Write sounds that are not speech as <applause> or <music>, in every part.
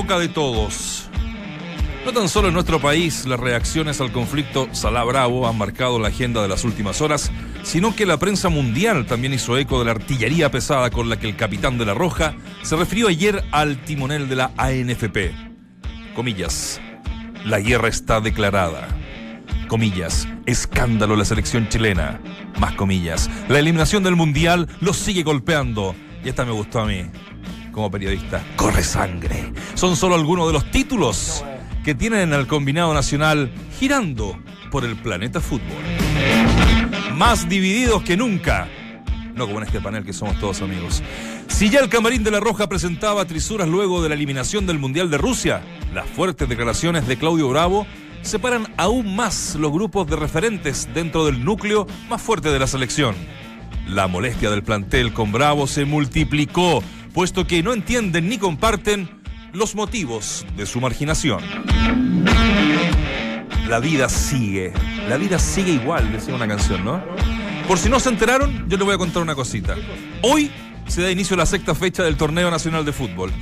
de todos. No tan solo en nuestro país las reacciones al conflicto Salá Bravo han marcado la agenda de las últimas horas, sino que la prensa mundial también hizo eco de la artillería pesada con la que el capitán de la Roja se refirió ayer al timonel de la ANFP. Comillas, la guerra está declarada. Comillas, escándalo la selección chilena. Más comillas, la eliminación del Mundial los sigue golpeando. Y esta me gustó a mí, como periodista. Corre sangre. Son solo algunos de los títulos que tienen al combinado nacional girando por el planeta fútbol. Más divididos que nunca. No como en este panel que somos todos amigos. Si ya el camarín de la Roja presentaba trisuras luego de la eliminación del Mundial de Rusia, las fuertes declaraciones de Claudio Bravo separan aún más los grupos de referentes dentro del núcleo más fuerte de la selección. La molestia del plantel con Bravo se multiplicó, puesto que no entienden ni comparten los motivos de su marginación. La vida sigue, la vida sigue igual, decía una canción, ¿no? Por si no se enteraron, yo les voy a contar una cosita. Hoy se da inicio a la sexta fecha del Torneo Nacional de Fútbol.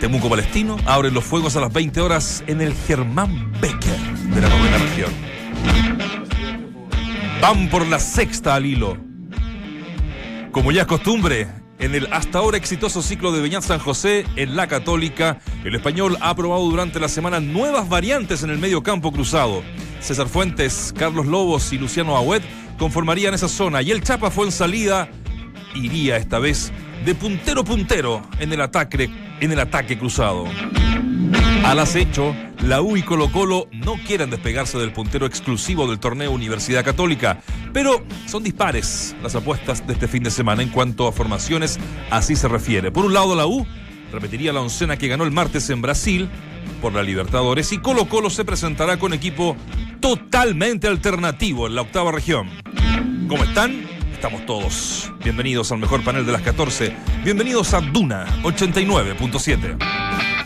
Temuco Palestino abre los fuegos a las 20 horas en el Germán Becker de la novena región. Van por la sexta al hilo. Como ya es costumbre, en el hasta ahora exitoso ciclo de Beñat San José en la Católica, el español ha probado durante la semana nuevas variantes en el medio campo cruzado. César Fuentes, Carlos Lobos y Luciano Agüet conformarían esa zona y el Chapa fue en salida, iría esta vez de puntero puntero en el ataque, en el ataque cruzado. Al acecho, la U y Colo Colo no quieren despegarse del puntero exclusivo del torneo Universidad Católica, pero son dispares las apuestas de este fin de semana en cuanto a formaciones, así se refiere. Por un lado, la U repetiría la oncena que ganó el martes en Brasil por la Libertadores y Colo Colo se presentará con equipo totalmente alternativo en la octava región. ¿Cómo están? Estamos todos. Bienvenidos al mejor panel de las 14. Bienvenidos a Duna 89.7.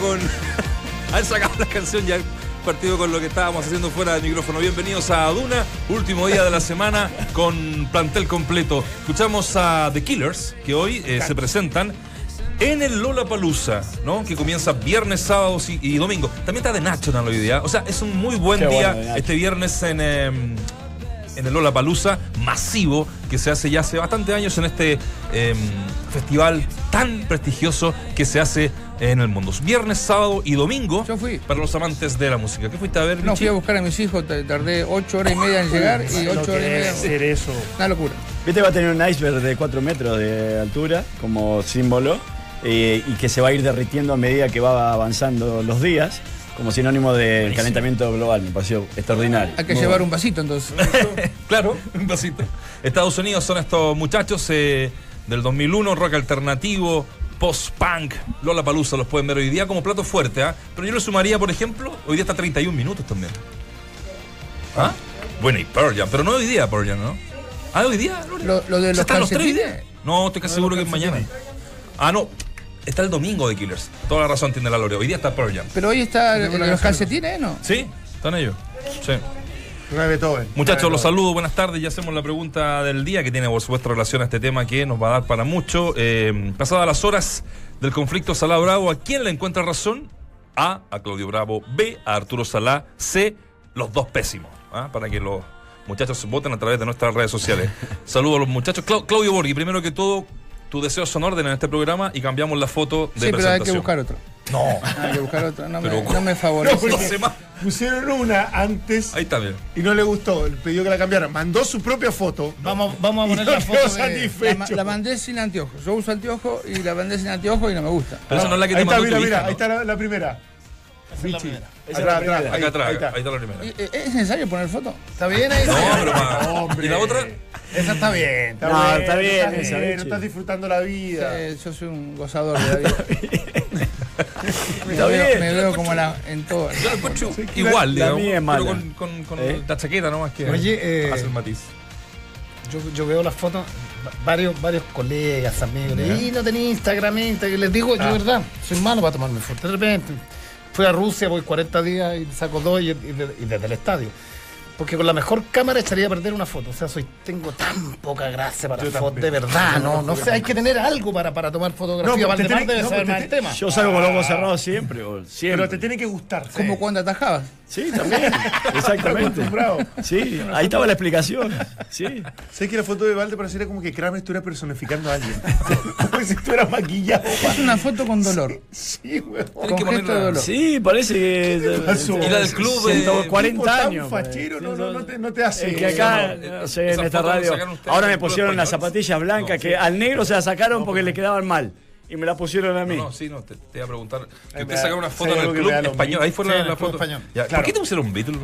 con. <laughs> haber sacado la canción ya partido con lo que estábamos haciendo fuera del micrófono. Bienvenidos a Duna, último día de la semana con plantel completo. Escuchamos a The Killers, que hoy eh, se presentan en el Lola Palusa, ¿no? Que comienza viernes, sábados y, y domingo. También está de National hoy día. O sea, es un muy buen Qué día bueno, este viernes en. em, en el Lola Palusa masivo que se hace ya hace bastante años en este em, festival tan prestigioso que se hace en el mundo. Viernes, sábado y domingo Yo fui. para los amantes de la música. ¿Qué fuiste a ver? No, fui a buscar a mis hijos, tardé ocho horas y media en llegar y No ocho horas y media. hacer eso. Una locura. Viste, va a tener un iceberg de 4 metros de altura como símbolo eh, y que se va a ir derritiendo a medida que va avanzando los días, como sinónimo del calentamiento global. Me pareció extraordinario. Hay que Muy llevar bueno. un vasito entonces. <laughs> Claro, un vasito. Estados Unidos son estos muchachos eh, del 2001, rock alternativo, post-punk. Lola Palusa los pueden ver hoy día como plato fuerte, ¿ah? Pero yo le sumaría, por ejemplo, hoy día está 31 minutos también. ¿Ah? Bueno, y Pearl Jam, pero no hoy día Pearl Jam, ¿no? Ah, hoy día. Lo- lo de ¿Ya los están los tres hoy día? No, estoy casi seguro que es mañana. Ah, no. Está el domingo de Killers. Toda la razón tiene la Lore. Hoy día está Pearl Jam. Pero hoy está los calcetines, ¿no? ¿Sí? ¿Están ellos? Sí. Muchachos, los saludo, buenas tardes. Ya hacemos la pregunta del día que tiene por supuesto relación a este tema que nos va a dar para mucho. Eh, pasadas las horas del conflicto Salá Bravo, ¿a quién le encuentra razón? A, a Claudio Bravo. B, a Arturo Salá. C, los dos pésimos. ¿ah? Para que los muchachos voten a través de nuestras redes sociales. <laughs> Saludo a los muchachos. Clau- Claudio Borghi, primero que todo, tu deseo son orden en este programa y cambiamos la foto de Sí, pero hay que buscar otro. No. Hay que buscar otro. No, Pero- me, no me favorece. No. Pusieron una antes Ahí está bien. y no le gustó. Pidió que la cambiaran. Mandó su propia foto. Vamos, vamos a poner no la foto de... La, ma- la mandé sin anteojos. Yo uso anteojos y la mandé sin anteojos y no me gusta. Pero esa no es la que ahí te está, mandó mira, tu mira, hija, ahí está la, la primera. Esa es la primera. Esa la Atrás, atrás, ahí, Acá atrás, ahí ahí está. está la primera. ¿Y- eh, ¿Es necesario poner foto? ¿Está bien ahí? No, pero pa- Hombre. <laughs> ¿Y la otra? Esa está bien. Está No, bien, está bien está esa, bien, Vichy. no estás disfrutando la vida. Eh, yo soy un gozador de la vida. <laughs> me, Está veo, bien. me veo como la, en todo. Yo la encuentro igual, la digamos, mía es pero mala. con, con, con ¿Eh? la chaqueta nomás que Oye, eh, hace el matiz. Yo, yo veo las fotos, va- varios, varios colegas, amigos, y no tenía Instagram, Instagram. Les digo, yo, Ah. verdad, soy malo para tomarme fotos. De repente, fui a Rusia, voy 40 días y saco dos y, y de- y desde el estadio. Porque con la mejor cámara echaría a perder una foto. O sea, soy, tengo tan poca gracia para fotos, de verdad, no, <laughs> no sé, hay que tener algo para, para tomar fotografía. No, te Valdemar tiene- debe no, saber pero más te- el tema. Yo salgo con los ojos cerrados siempre, siempre. Pero te tiene que gustar. Como cuando atajabas. Sí, también. Exactamente. Sí, ahí estaba la explicación. Sí. Sé que la foto de Valde pareciera como que Kramer estuviera personificando a alguien. <laughs> como si estuviera maquillado. Es una foto con dolor. Sí, weón. Tienes Con gesto de dolor. Sí, parece que. Y la del club, eh, 140 Tipo tan años. pues. fachero, no, no, no te, no te hace. Es que acá, no, sé, en esta radio. Ahora me pusieron las zapatillas blancas No, que sí. al negro se las sacaron porque le quedaban mal. Y me las pusieron a mí. No, no, sí, no, te, te iba a preguntar. Que usted sacara una foto en el club español. Ahí fue Sí, la, la foto. español. Ya, Claro. ¿Por qué te pusieron Beatles?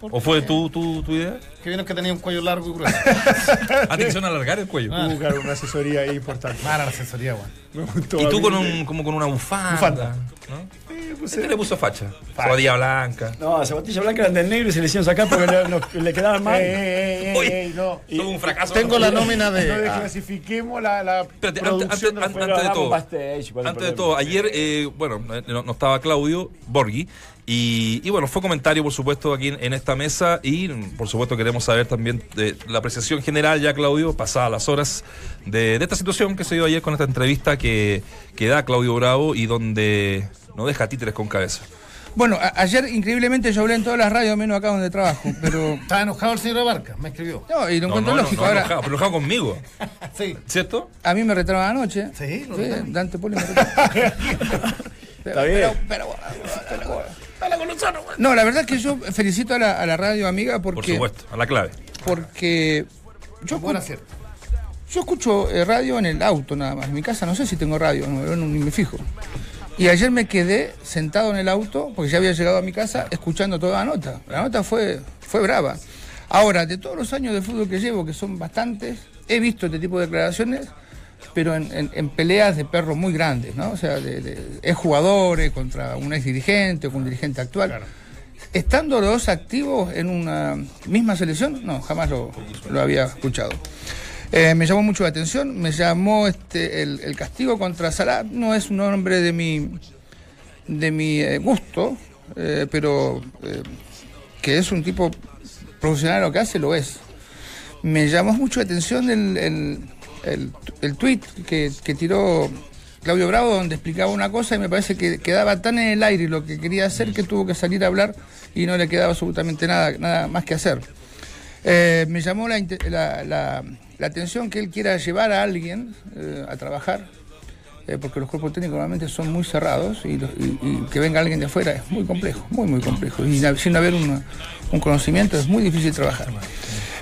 ¿Por ¿O fue tu, tu, tu idea? Que vieron que tenía un cuello largo y grueso. <laughs> Te quisieron alargar el cuello. Ah. Uh, claro, una asesoría ahí importante. Mala la asesoría, weón. Me gustó Y a tú con un, como con una bufanda. Bufanda. ¿no? Eh, ¿Qué eh, le puso facha? Zapatilla blanca. No, las zapatillas blancas eran del negro y se le hicieron sacar porque le, no- le quedaban mal. <laughs> ey, ey, ey, Uy. ey, no. Todo un fracaso. Tengo la <laughs> nómina No de. ah, desclasifiquemos la, la Espérate, antes, producción antes- de la antes de todo, backstage, ¿cuál es el antes de todo, ayer, eh, bueno, eh, no, no estaba Claudio Borghi y, y bueno, fue comentario, por supuesto, aquí en, en esta mesa y, por supuesto, queremos saber también de la apreciación general ya, Claudio, pasadas las horas de, de esta situación que se dio ayer con esta entrevista que, que da Claudio Bravo y donde no deja títeres con cabeza. Bueno, a- ayer increíblemente yo hablé en todas las radios, menos acá donde trabajo, <laughs> pero... Estaba enojado el señor Abarca, me escribió. No, y lo No, encuentro no, no, lógico. no, Ahora, enojado, pero enojado conmigo, <laughs> Sí. ¿cierto? a mí me retaron anoche. Sí, lo Sí. Dante Poli me <laughs> retaron. Está bien. Pero, pero, pero- no, la verdad es que yo felicito a la, a la radio amiga Por porque, supuesto, a la clave. porque yo, Buen escu- acierto. yo escucho eh, radio en el auto nada más. En mi casa no sé si tengo radio, no, no, ni me fijo. Y ayer me quedé sentado en el auto, porque ya había llegado a mi casa, escuchando toda la nota. La nota fue, fue brava. Ahora, de todos los años de fútbol que llevo, que son bastantes, he visto este tipo de declaraciones, pero en, en- en peleas de perros muy grandes, ¿no? O sea, de, de ex jugadores contra un ex dirigente o con un dirigente actual. Estando los dos activos en una misma selección, no, jamás lo, lo había escuchado. Eh, me llamó mucho la atención, me llamó este, el, castigo contra Salah, no es un hombre de mi, de mi eh, gusto, eh, pero que es un tipo profesional lo que hace, lo es. Me llamó mucho la atención el, el, el, tuit que, que tiró Claudio Bravo, donde explicaba una cosa y me parece que quedaba tan en el aire lo que quería hacer que tuvo que salir a hablar y no le quedaba absolutamente nada, nada más que hacer. Me llamó la- la atención que él quiera llevar a alguien eh, a trabajar, eh, porque los cuerpos técnicos normalmente son muy cerrados y, que venga alguien de afuera es muy complejo, muy, muy complejo. Y sin haber una- un conocimiento es muy difícil trabajar.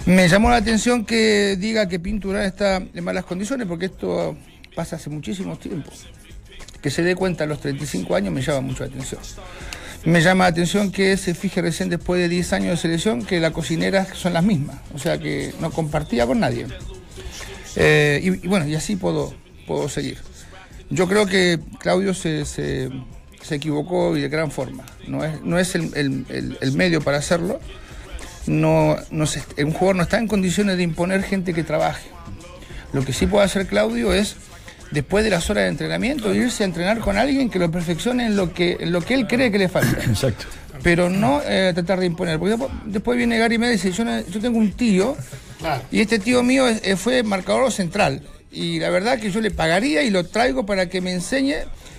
Me llamó la atención que diga que Pinturán está en malas condiciones, porque esto pasa hace muchísimo tiempo. Que se dé cuenta a los 35 años me llama mucho la atención. Me llama la atención que se fije recién después de 10 años de selección que las cocineras son las mismas, o sea que no compartía con nadie. Eh, y, bueno, y así puedo, puedo seguir. Yo creo que Claudio se, se- se equivocó y de gran forma. No es, no es el, el- el- el medio para hacerlo. No, no se- un jugador no está en condiciones de imponer gente que trabaje. Lo que sí puede hacer Claudio es, después de las horas de entrenamiento, irse a entrenar con alguien que lo perfeccione en lo que, en lo que él cree que le falta. <laughs> Exacto. pero no eh, tratar de imponer. Porque después, después viene Gary y me dice, yo, no- yo tengo un tío, Claro. y este tío mío es- eh, fue marcador central. Y la verdad que yo le pagaría y lo traigo para que me enseñe.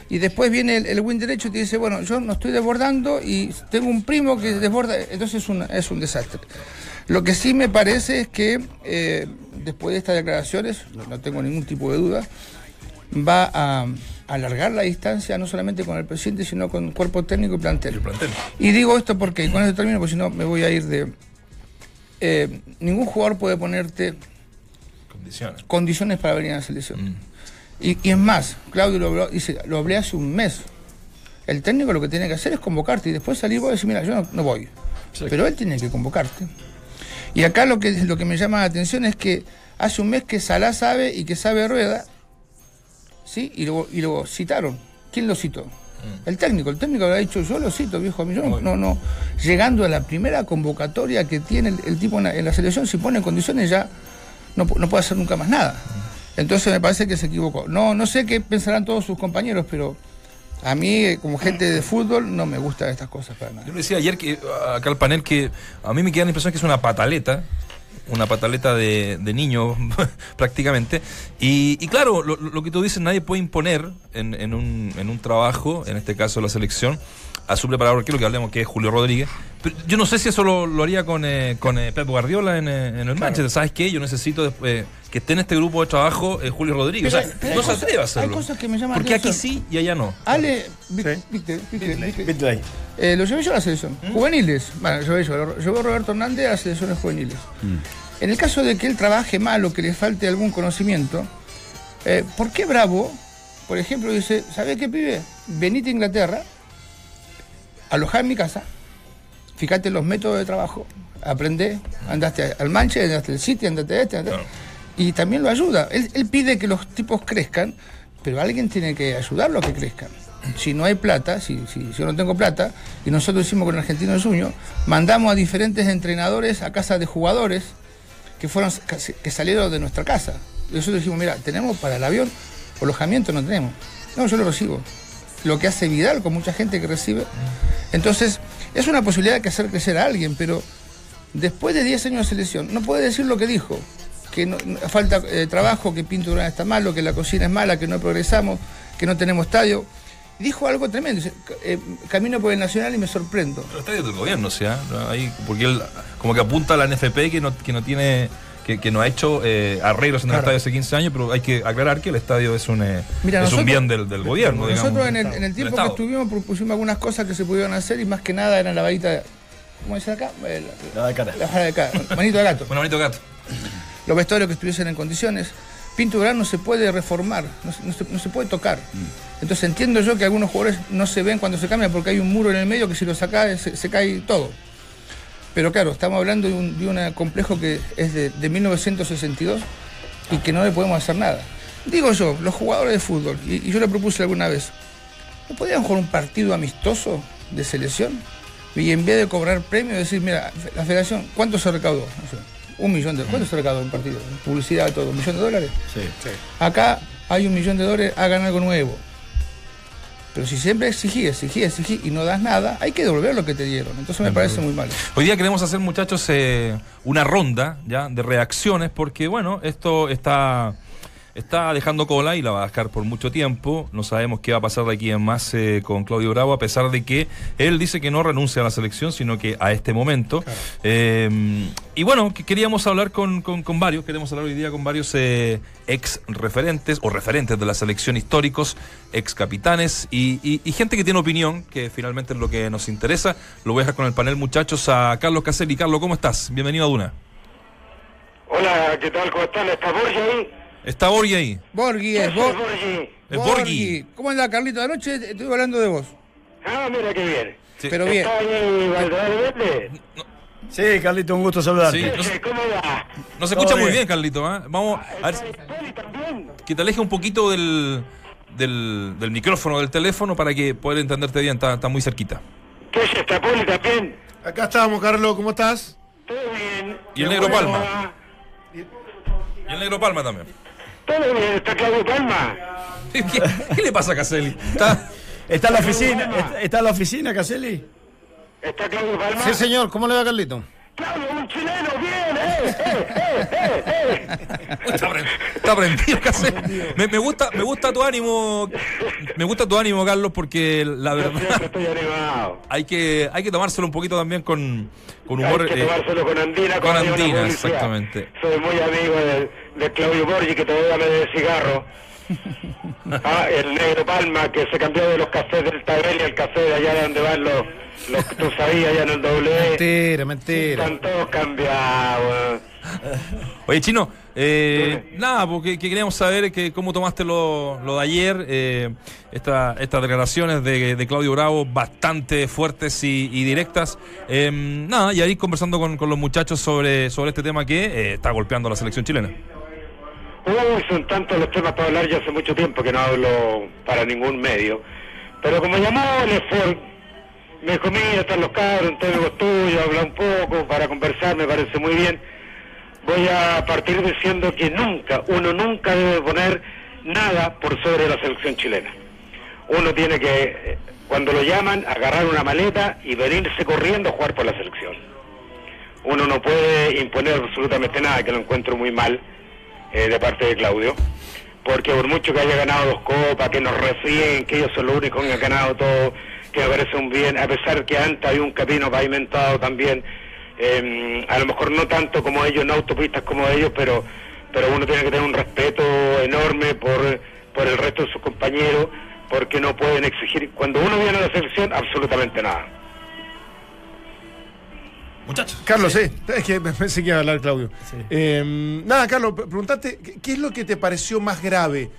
Y después viene el, el win derecho y te dice, bueno, yo no estoy desbordando y tengo un primo que desborda. Entonces es un, es un desastre. Lo que sí me parece es que eh, después de estas declaraciones, no tengo ningún tipo de duda, va a alargar la distancia no solamente con el presidente, sino con cuerpo técnico y plantel. El plantel. Y digo esto porque, y con esto termino, porque si no me voy a ir de... eh, ningún jugador puede ponerte Condiciones. condiciones para venir a la selección. Mm. Y, y es más, Claudio lo habló, dice, lo hablé hace un mes. El técnico lo que tiene que hacer es convocarte y después salir vos y decir, mira, yo no, no voy. Pero él tiene que convocarte. Y acá lo que, lo que me llama la atención es que hace un mes que Salá sabe y que sabe Rueda, ¿sí? Y lo, y lo citaron. ¿Quién lo citó? El técnico. El técnico habrá dicho, yo lo cito, viejo. A mí, yo no, no, no. Llegando a la primera convocatoria que tiene el, el tipo en la, en la selección, si pone condiciones ya no, no puede hacer nunca más nada. Entonces me parece que se equivocó. No, no sé qué pensarán todos sus compañeros, pero a mí, como gente de fútbol, no me gustan estas cosas para nada. Yo le decía ayer que acá al panel que a mí me queda la impresión que es una pataleta, una pataleta de, de niño <laughs> prácticamente. Y, y claro, lo, lo que tú dices, nadie puede imponer en, en un, en un trabajo, en este caso la selección, a su preparador, que es lo que hablemos, que es Julio Rodríguez. Pero yo no sé si eso lo, lo haría con, eh, con eh, Pep Guardiola en, eh, en el Manchester. ¿Sabes qué? Yo necesito después que esté en este grupo de trabajo eh, Julio Rodríguez. Pero o sea, hay- pero hay no se atreve a hay hacerlo. cosas que me llaman la Porque aquí sí y allá no. Ale, Bitley. Eh, lo llevé yo a la selección. Juveniles. Bueno, lo llevé yo. Lo llevó Roberto Hernández a las selecciones juveniles. En el caso de que él trabaje mal o que le falte algún conocimiento, eh, ¿por qué Bravo, por ejemplo, dice, ¿sabés qué pibe? Venite a Inglaterra, alojá en mi casa, fíjate los métodos de trabajo, aprende, andaste al Manchester, andaste al City, andaste a este, andaste- Claro. y también lo ayuda. Él, él pide que los tipos crezcan, pero alguien tiene que ayudarlos a que crezcan. Si no hay plata, si, si, si yo no tengo plata, y nosotros hicimos con el Argentino de Suño, mandamos a diferentes entrenadores a casa de jugadores que fueron que salieron de nuestra casa. Y nosotros dijimos, mira, tenemos para el avión, alojamiento no tenemos. No, yo lo recibo. Lo que hace Vidal con mucha gente que recibe. Entonces, es una posibilidad de hacer crecer a alguien, pero después de 10 años de selección, no puede decir lo que dijo. Que no- falta eh, trabajo, que Pinto Durán está malo, que la cocina es mala, que no progresamos, que no tenemos estadio. Dijo algo tremendo. eh, camino por el Nacional y me sorprendo. Los estadios del gobierno, o sea. Ahí, porque él como que apunta a la NFP que no, que no tiene, que, que no ha hecho eh, arreglos en el Claro. estadio hace 15 años, pero hay que aclarar que el estadio es un, eh, Mira, es nosotros- un bien del, del gobierno, Nosotros digamos. en el, en el tiempo que estuvimos propusimos algunas cosas que se pudieron hacer y más que nada eran la varita, de- ¿cómo dice acá? Eh, La, La de cara. la de acá, manito de gato. <laughs> Bueno, bonito gato. Los vestuarios que estuviesen en condiciones. Pinto Durán no se puede reformar, no se, no se- no se puede tocar. Entonces entiendo yo que algunos jugadores no se ven cuando se cambian porque hay un muro en el medio que si lo saca se, se cae todo. Pero claro, estamos hablando de un, de un complejo que es de, de 1962 y que no le podemos hacer nada. Digo yo, los jugadores de fútbol, y, y yo le propuse alguna vez, ¿no podrían jugar un partido amistoso de selección? Y en vez de cobrar premio, decir, mira, la federación, ¿cuánto se recaudó? No sé, un millón de ¿Cuánto se recaudó un partido? Publicidad, todo, un millón de dólares. Sí. Acá hay un millón de dólares, hagan algo nuevo. Pero si siempre exigí, exigí, exigí y no das nada, hay que devolver lo que te dieron. Entonces me parece muy mal. Hoy día queremos hacer, muchachos, eh, una ronda ya de reacciones, porque bueno, esto está, está dejando cola y la va a dejar por mucho tiempo. No sabemos qué va a pasar de aquí en más eh, con Claudio Bravo, a pesar de que él dice que no renuncia a la selección, sino que a este momento. Eh, y bueno, que queríamos hablar con, con- con varios, queremos hablar hoy día con varios eh, ex referentes o referentes de la selección históricos, ex capitanes y, y- y gente que tiene opinión, que finalmente es lo que nos interesa. Lo voy a dejar con el panel, muchachos, a Carlos Caselli. Carlos, ¿cómo estás? Bienvenido a Duna. Hola, ¿qué tal? ¿Cómo están? ¿Está Borgi ahí? Está Borgi ahí. Borghi es, ¿Qué Bor- Borgi? Es Borghi. ¿Cómo anda Carlito? Anoche estuve hablando de vos. Ah, mira qué bien. Sí. Pero bien. ¿Está ahí Verde? Sí, Carlito, un gusto saludarte. Sí. No se- Sí, ¿Cómo va? No se escucha muy bien. Carlito. ¿eh? Vamos a ver ¿Está el Poli también? que te aleje un poquito del, del, del micrófono del teléfono para que poder entenderte bien. Está, está muy cerquita. ¿Qué es esta Poli también? Acá estamos, Carlos, ¿cómo estás? Todo bien. Y el negro Palma. ah. Y el negro Palma también. Todo bien, está Claudio Palma. ¿Qué, qué le pasa a Caselli? Está, ¿Está en la oficina? ¿Está, está en la oficina, Caselli? ¿Está Claudio Palma? Sí, señor, ¿cómo le va, Carlito? Claudio, un chileno, bien, eh, eh, eh, eh, eh. Está, pre- está prendido casi. Me, me gusta, me gusta tu ánimo. Me gusta tu ánimo, Carlos, porque la verdad estoy animado. hay que, hay que tomárselo un poquito también con, con humor. Hay que eh, tomárselo con Andina. con una Andina, exactamente. Soy muy amigo de, de Claudio Borgi, que todavía me debe cigarro. Ah, el negro Palma, que se cambió de los cafés del Tabel y al café de allá donde van los, los tú sabías, allá en el W. Mentira, mentira. Están todos cambiados. Oye, Chino, eh, nada, porque que queríamos saber que cómo tomaste lo, lo de ayer, eh, esta- estas declaraciones de, de Claudio Bravo, bastante fuertes y, y directas. Eh, nada, y ahí conversando con, con los muchachos sobre, sobre este tema que eh, está golpeando a la selección chilena. Uy, son tantos los temas para hablar, ya hace mucho tiempo que no hablo para ningún medio. Pero como llamó el Ford, me dijo, mira, están los cabros, Antonio tuyo, habla un poco para conversar, me parece muy bien. Voy a partir diciendo que nunca, uno nunca debe poner nada por sobre la selección chilena. Uno tiene que, cuando lo llaman, agarrar una maleta y venirse corriendo a jugar por la selección. Uno no puede imponer absolutamente nada, que lo encuentro muy mal eh, de parte de Claudio, porque por mucho que haya ganado dos copas, que nos refríen, que ellos son los únicos que han ganado todo, que me un bien, a pesar que antes hay un camino pavimentado también, eh, a lo mejor no tanto como ellos, no autopistas como ellos, pero pero uno tiene que tener un respeto enorme por, por el resto de sus compañeros, porque no pueden exigir, cuando uno viene a la selección, absolutamente nada. Muchachos. Carlos, sí. Es que me pensé que iba a hablar Claudio. Eh, nada, Carlos, pre- preguntate, ¿qué- ¿qué es lo que te pareció más grave?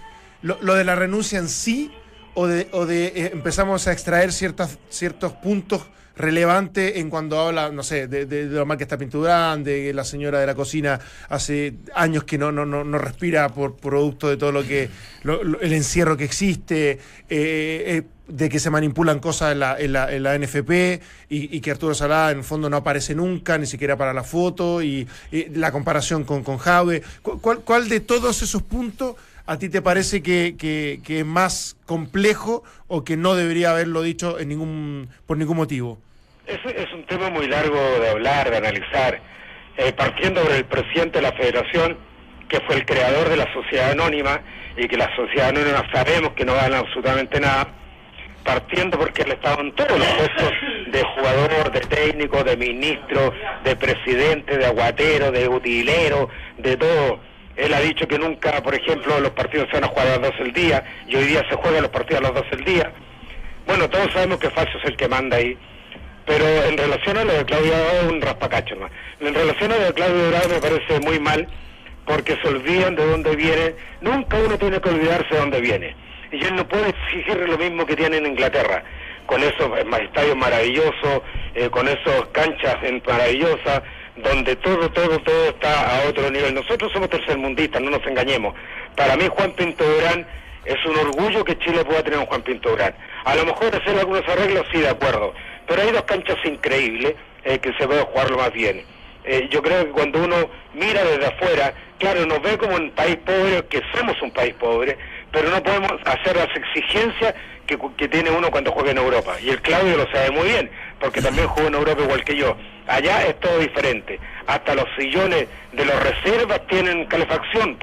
¿Lo, lo de la renuncia en sí o de, o de eh, empezamos a extraer ciertas, ciertos puntos relevantes en cuando habla, no sé, de, lo mal que está Pinturán, de que la señora de la cocina hace años que no, no, no, no respira por producto de todo lo que, lo- el encierro que existe, eh, eh, de que se manipulan cosas en la, en la, en la NFP y, que Arturo Salada en el fondo no aparece nunca, ni siquiera para la foto, y, la comparación con, con Jave. ¿Cu- ¿Cuál, cuál de todos esos puntos a ti te parece que, que- que es más complejo o que no debería haberlo dicho en ningún, por ningún motivo? Es, un tema muy largo de hablar, de analizar. Eh, partiendo por el presidente de la federación, que fue el creador de la sociedad anónima, y que la sociedad anónima sabemos que no gana absolutamente nada, partiendo porque él estaba en todos los puestos de jugador, de técnico, de ministro, de presidente, de aguatero, de utilero, de todo. Él ha dicho que nunca, por ejemplo, los partidos se van a jugar a las 12 del día, y hoy día se juegan los partidos a las 12 del día. Bueno, todos sabemos que Facio es el que manda ahí. Pero en relación a lo de Claudio Bravo, un raspacacho más. En relación a lo de Claudio Bravo me parece muy mal porque se olvidan de dónde viene. Nunca uno tiene que olvidarse de dónde viene. Y él no puede exigir lo mismo que tiene en Inglaterra, con esos estadios maravillosos, eh, con esos canchas maravillosas, donde todo, todo, todo está a otro nivel. Nosotros somos tercermundistas, no nos engañemos. Para mí Juan Pinto Durán es un orgullo que Chile pueda tener un Juan Pinto Durán. A lo mejor hacer algunos arreglos, sí, de acuerdo. Pero hay dos canchas increíbles eh, que se puede jugarlo más bien. Eh, yo creo que cuando uno mira desde afuera, claro, nos ve como un país pobre, que somos un país pobre, pero no podemos hacer las exigencias que, que tiene uno cuando juega en Europa. Y el Claudio lo sabe muy bien, porque también jugó en Europa igual que yo. Allá es todo diferente. Hasta los sillones de los reservas tienen calefacción.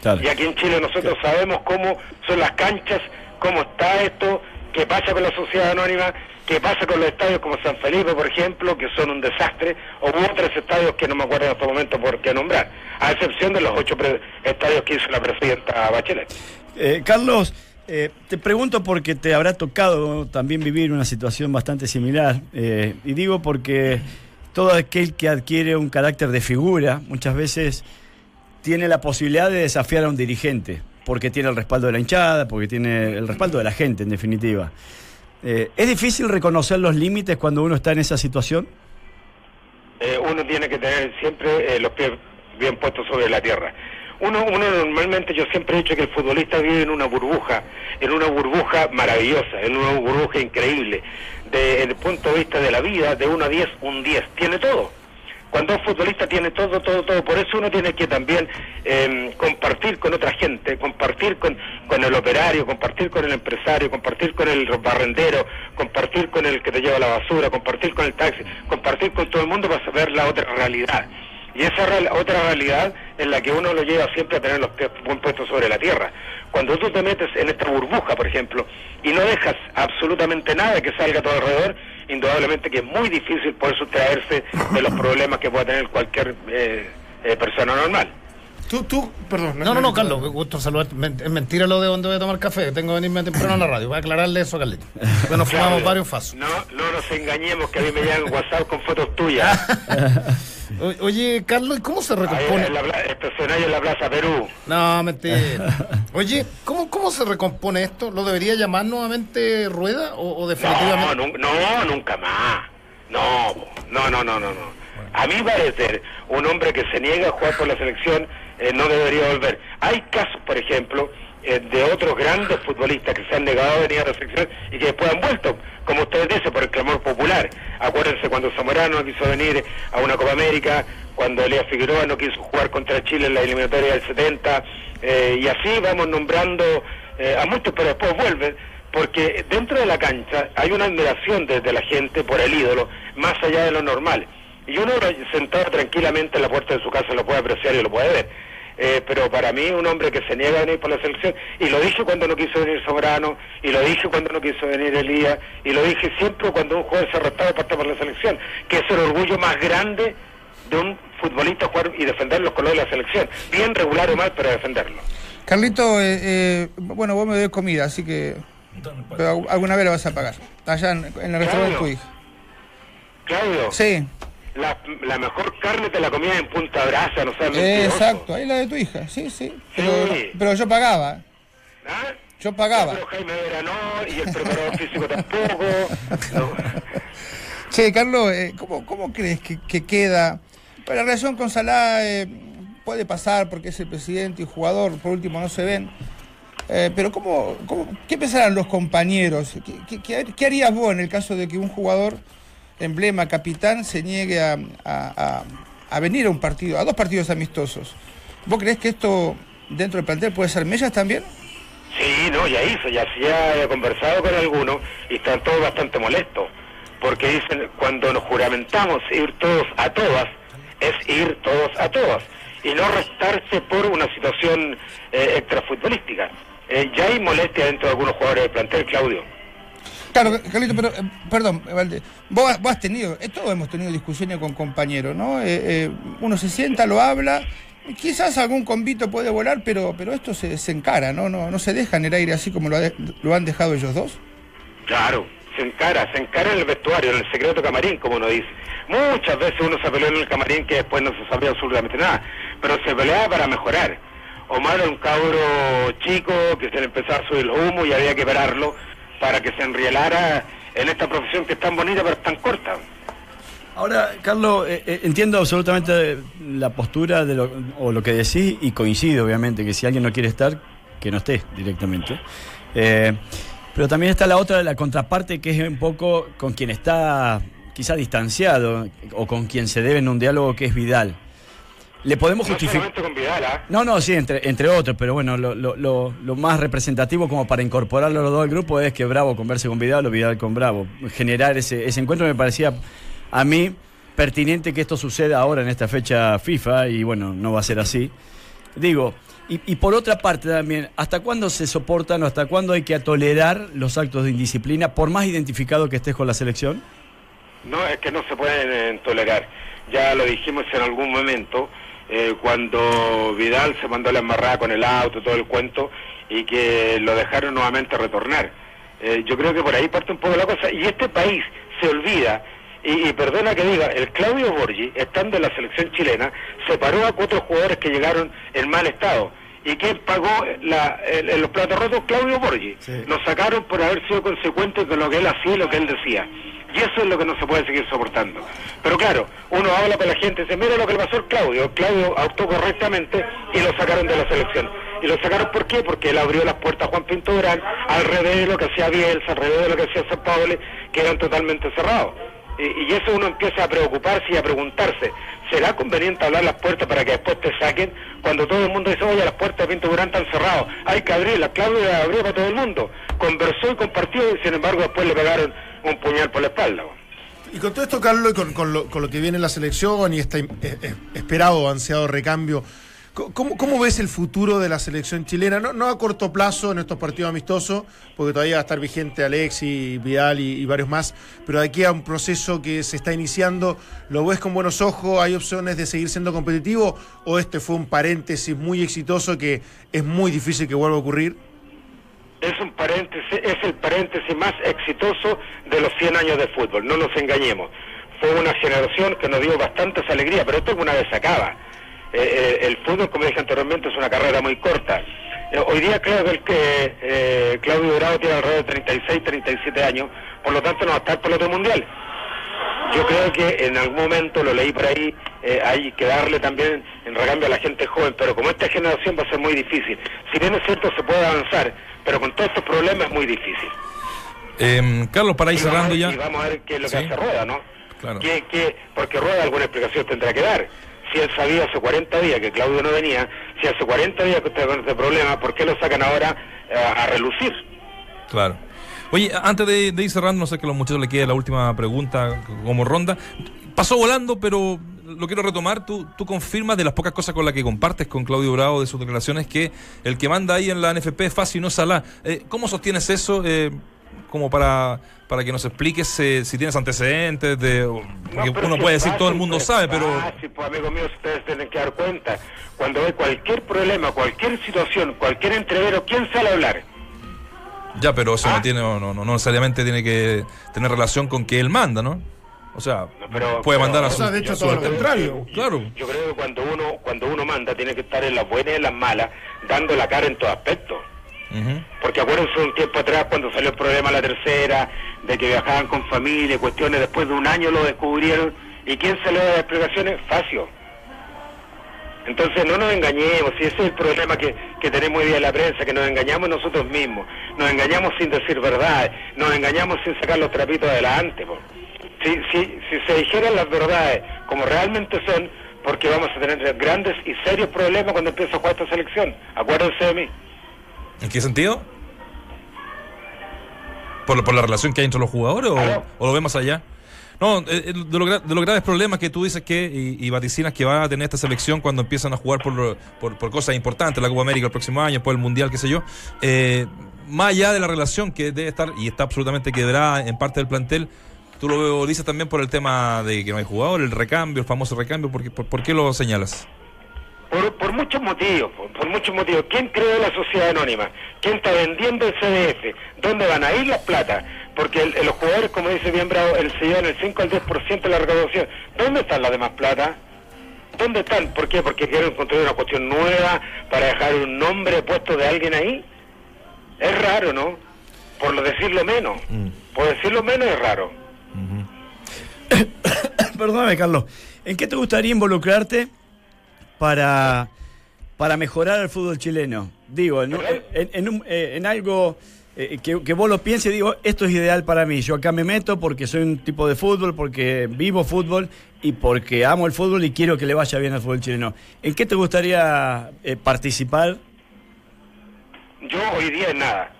Claro. Y aquí en Chile nosotros sabemos cómo son las canchas, cómo está esto, qué pasa con la sociedad anónima, qué pasa con los estadios como San Felipe, por ejemplo, que son un desastre, o otros estadios que no me acuerdo en este momento por qué nombrar, a excepción de los ocho pre- estadios que hizo la presidenta Bachelet. Eh, Carlos, eh, te pregunto porque te habrá tocado también vivir una situación bastante similar. eh, y digo porque todo aquel que adquiere un carácter de figura muchas veces tiene la posibilidad de desafiar a un dirigente, porque tiene el respaldo de la hinchada, porque tiene el respaldo de la gente, en definitiva. Eh, ¿Es difícil reconocer los límites cuando uno está en esa situación? Eh, uno tiene que tener siempre eh, los pies bien puestos sobre la tierra. Uno, uno normalmente, yo siempre he dicho que el futbolista vive en una burbuja, en una burbuja maravillosa, en una burbuja increíble. Desde el punto de vista de la vida, de 1 a 10, un 10, tiene todo. Cuando un futbolista tiene todo, todo, todo, por eso uno tiene que también eh, compartir con otra gente, compartir con, con el operario, compartir con el empresario, compartir con el barrendero, compartir con el que te lleva la basura, compartir con el taxi, compartir con todo el mundo para saber la otra realidad. Y esa real- otra realidad es la que uno lo lleva siempre a tener los pies buen puestos sobre la tierra. Cuando tú te metes en esta burbuja, por ejemplo, y no dejas absolutamente nada que salga a tu alrededor, indudablemente que es muy difícil poder sustraerse de los problemas que pueda tener cualquier eh, eh, persona normal. Tú, tú, perdón. No, no, no, Carlos, gusto saludar. Men- Es mentira lo de donde voy a tomar café. Tengo que venirme temprano a la radio. Voy a aclararle eso a Carlito. Porque nos fumamos Claudio, varios fasos. No, no nos engañemos que a mí me llegan <laughs> WhatsApp con fotos tuyas. <laughs> O- Oye, Carlos, ¿y cómo se recompone? en la Plaza Perú. No, mentira. <laughs> Oye, ¿cómo, ¿cómo se recompone esto? ¿Lo debería llamar nuevamente Rueda o, o No, definitivamente? nun- no, nunca más. No, no, no, no, no, no. A mí parecer, un hombre que se niega a jugar por la selección eh, no debería volver. Hay casos, por ejemplo, eh, de otros grandes futbolistas que se han negado a venir a la selección y que después han vuelto, como ustedes dicen, por el clamor popular. Acuérdense cuando Zamorano no quiso venir a una Copa América, cuando Elías Figueroa no quiso jugar contra Chile en la eliminatoria del 70, eh, y así vamos nombrando eh, a muchos, pero después vuelven porque dentro de la cancha hay una admiración desde la gente por el ídolo, más allá de lo normal. Y uno sentado tranquilamente en la puerta de su casa lo puede apreciar y lo puede ver. Eh, pero para mí un hombre que se niega a venir por la selección, y lo dije cuando no quiso venir Sobrano, y lo dije cuando no quiso venir Elías, y lo dije siempre cuando un jugador se arrestaba para estar por la selección, que es el orgullo más grande de un futbolista jugar y defender los colores de la selección, bien regular o mal, pero defenderlo. Carlito, eh, eh, bueno, vos me debes comida, así que pero al- alguna vez la vas a pagar. Allá en, en el restaurante de tu hija. Claudio, Sí, la, la mejor carne te la comías en Punta Brasa, no sabes eh, exacto, ahí la de tu hija, sí, sí. Pero, Sí. pero yo pagaba, ¿Ah? yo pagaba. Pero Jaime Vera no, y el preparador <laughs> físico tampoco. No. Che, Carlos, eh, ¿cómo, cómo crees que, que queda? Pues la relación con Salah eh, puede pasar porque es el presidente y jugador, por último no se ven. Eh, pero ¿cómo, cómo, ¿qué pensarán los compañeros? ¿Qué, qué- qué- qué harías vos en el caso de que un jugador emblema, capitán, se niegue a, a- venir a un partido, a dos partidos amistosos? ¿Vos crees que esto dentro del plantel puede ser mellas también? Sí, no, ya hizo, ya ya he conversado con algunos y están todos bastante molestos. Porque dicen, cuando nos juramentamos ir todos a todas, es ir todos a todas. Y no restarse por una situación eh, extrafutbolística. Eh, ya hay molestia dentro de algunos jugadores del plantel, Claudio. Claro, Carlito, pero, eh, perdón, Valde, vos, vos has tenido, eh, todos hemos tenido discusiones con compañeros, ¿no? Eh, eh, uno se sienta, lo habla, quizás algún convito puede volar, pero, pero esto se, encara, ¿no? ¿no? Se deja en el aire así como lo, ha lo han dejado ellos dos. Claro, se encara, se encara en el vestuario, en el secreto camarín, como uno dice. Muchas veces uno se peleó en el camarín que después no se sabía absolutamente nada, pero se peleaba para mejorar. Omar era un cabro chico que se le empezaba a subir el humo y había que pararlo para que se enrielara en esta profesión que es tan bonita pero tan corta. Ahora, Carlos, eh, eh, entiendo absolutamente la postura de lo, o lo que decís y coincido, obviamente, que si alguien no quiere estar, que no esté directamente. Eh, pero también está la otra, la contraparte, que es un poco con quien está quizá distanciado o con quien se debe en un diálogo, que es Vidal. Le podemos No justificar... con Vidal, ¿ah? No, no, sí, entre, entre otros, pero bueno, lo, lo- lo- lo más representativo como para incorporarlo a los dos al grupo es que Bravo converse con Vidal o Vidal con Bravo. Generar ese, ese encuentro me parecía a mí pertinente que esto suceda ahora en esta fecha FIFA y bueno, no va a ser así. Digo, y, y por otra parte también, ¿hasta cuándo se soportan o hasta cuándo hay que tolerar los actos de indisciplina por más identificado que estés con la selección? No, es que no se pueden eh, tolerar. Ya lo dijimos en algún momento, eh, cuando Vidal se mandó la embarrada con el auto, todo el cuento, y que lo dejaron nuevamente retornar. Eh, yo creo que por ahí parte un poco la cosa. Y este país se olvida, y, y perdona que diga, el Claudio Borgi, estando en la selección chilena, separó a cuatro jugadores que llegaron en mal estado. ¿Y quién pagó la, el- el- los platos rotos? Claudio Borgi. Nos sacaron por haber sido consecuentes con lo que él hacía y lo que él decía. Y eso es lo que no se puede seguir soportando. Pero claro, uno habla con la gente y dice, mira lo que le pasó al Claudio. Claudio actuó correctamente y lo sacaron de la selección. ¿Y lo sacaron por qué? Porque él abrió las puertas a Juan Pinto Durán al revés de lo que hacía Bielsa, al revés de lo que hacía San Paolo, que eran totalmente cerrados. Y, y eso uno empieza a preocuparse y a preguntarse, ¿será conveniente hablar las puertas para que después te saquen? Cuando todo el mundo dice, oye, las puertas de Pinto Durán están cerradas, hay que abrirlas, Claudia abrió para todo el mundo. Conversó y compartió y sin embargo después le pegaron un puñal por la espalda. Y con todo esto, Carlos, y con, lo, con lo que viene en la selección y este eh, eh, esperado, ansiado recambio, ¿cómo, ¿cómo ves el futuro de la selección chilena? No, no a corto plazo en estos partidos amistosos, porque todavía va a estar vigente Alexi, Vidal y, y varios más, pero de aquí a un proceso que se está iniciando, ¿lo ves con buenos ojos? ¿Hay opciones de seguir siendo competitivo? ¿O este fue un paréntesis muy exitoso que es muy difícil que vuelva a ocurrir? Es un paréntesis, es el paréntesis más exitoso de los 100 años de fútbol, no nos engañemos. Fue una generación que nos dio bastantes alegrías, pero esto alguna vez acaba. Eh, eh, el fútbol, como dije anteriormente, es una carrera muy corta. Eh, hoy día creo que, el que Claudio Dorado tiene alrededor de 36, 37 años, por lo tanto no va a estar por el otro mundial. Yo creo que en algún momento, lo leí por ahí, hay que darle también en recambio a la gente joven, pero como esta generación va a ser muy difícil. Si bien es cierto, se puede avanzar, pero con todos estos problemas es muy difícil. Em, Carlos, para ir cerrando ya. Y vamos a ver qué es lo que Sí. hace Rueda, ¿no? Claro. ¿Qué- qué- porque Rueda alguna explicación tendrá que dar. Si él sabía hace 40 días que Claudio no venía, si hace 40 días que usted con este problema, ¿por qué lo sacan ahora eh, a relucir? Claro. Oye, antes de, de ir cerrando, no sé que a los muchachos le quede la última pregunta como ronda. Pasó volando, pero lo quiero retomar. Tú, tú confirmas de las pocas cosas con las que compartes con Claudio Bravo de sus declaraciones que el que manda ahí en la NFP es fácil y no Salá. Eh, ¿Cómo sostienes eso? Eh, como para, para que nos expliques eh, si tienes antecedentes de... Porque No, pero uno puede decir todo el fácil, mundo pues, sabe, pero... fácil, pues amigo mío, ustedes tienen que dar cuenta. Cuando hay cualquier problema, cualquier situación, cualquier entrevero, ¿quién sale a hablar? Ya, pero eso Ah. no tiene, no, no, no necesariamente tiene que tener relación con que él manda, ¿no? O sea, pero- puede pero- mandar a O su... sea, de hecho, a su- todo lo contrario. Claro. Yo creo que cuando uno, cuando uno manda, tiene que estar en las buenas y en las malas, dando la cara en todo aspecto. Ujú. Porque acuérdense un tiempo atrás cuando salió el problema la tercera, de que viajaban con familia, cuestiones, después de un año lo descubrieron. ¿Y quién salió de las explicaciones? Facio. Entonces no nos engañemos, si ese es el problema que, que tenemos hoy día en la prensa, que nos engañamos nosotros mismos, nos engañamos sin decir verdad, nos engañamos sin sacar los trapitos adelante. po. Si, si, si se dijeran las verdades como realmente son, porque vamos a tener grandes y serios problemas cuando empiece a jugar esta selección. Acuérdense de mí. ¿En qué sentido? ¿Por, por la relación que hay entre los jugadores o, lo ve más allá? No, eh, eh, de, lo gra- de los graves problemas que tú dices que y, y vaticinas que va a tener esta selección cuando empiezan a jugar por, por, por cosas importantes, la Copa América el próximo año, después el Mundial, qué sé yo. eh, más allá de la relación que debe estar y está absolutamente quebrada en parte del plantel, tú lo veo- dices también por el tema de que no hay jugador, el recambio, el famoso recambio, ¿por qué, por, por qué lo señalas? Por, por muchos motivos, por, por muchos motivos. ¿Quién creó la sociedad anónima? ¿Quién está vendiendo el CDF? ¿Dónde van a ir las plata? Porque el- los jugadores, como dice bien Bravo, el se llevan el 5 al 10% de la recaudación. ¿Dónde están las demás plata? ¿Dónde están? ¿Por qué? Porque quieren construir una cuestión nueva para dejar un nombre puesto de alguien ahí. Es raro, ¿no? Por lo decirlo menos. Por decirlo menos es raro. <coughs> Perdóname, Carlos. ¿En qué te gustaría involucrarte para, para mejorar el fútbol chileno? Digo, en, un- en- en un- eh, en algo eh, que, que vos lo pienses, digo, esto es ideal para mí. Yo acá me meto porque soy un tipo de fútbol, porque vivo fútbol y porque amo el fútbol y quiero que le vaya bien al fútbol chileno. ¿En qué te gustaría eh, participar? Yo hoy día en nada.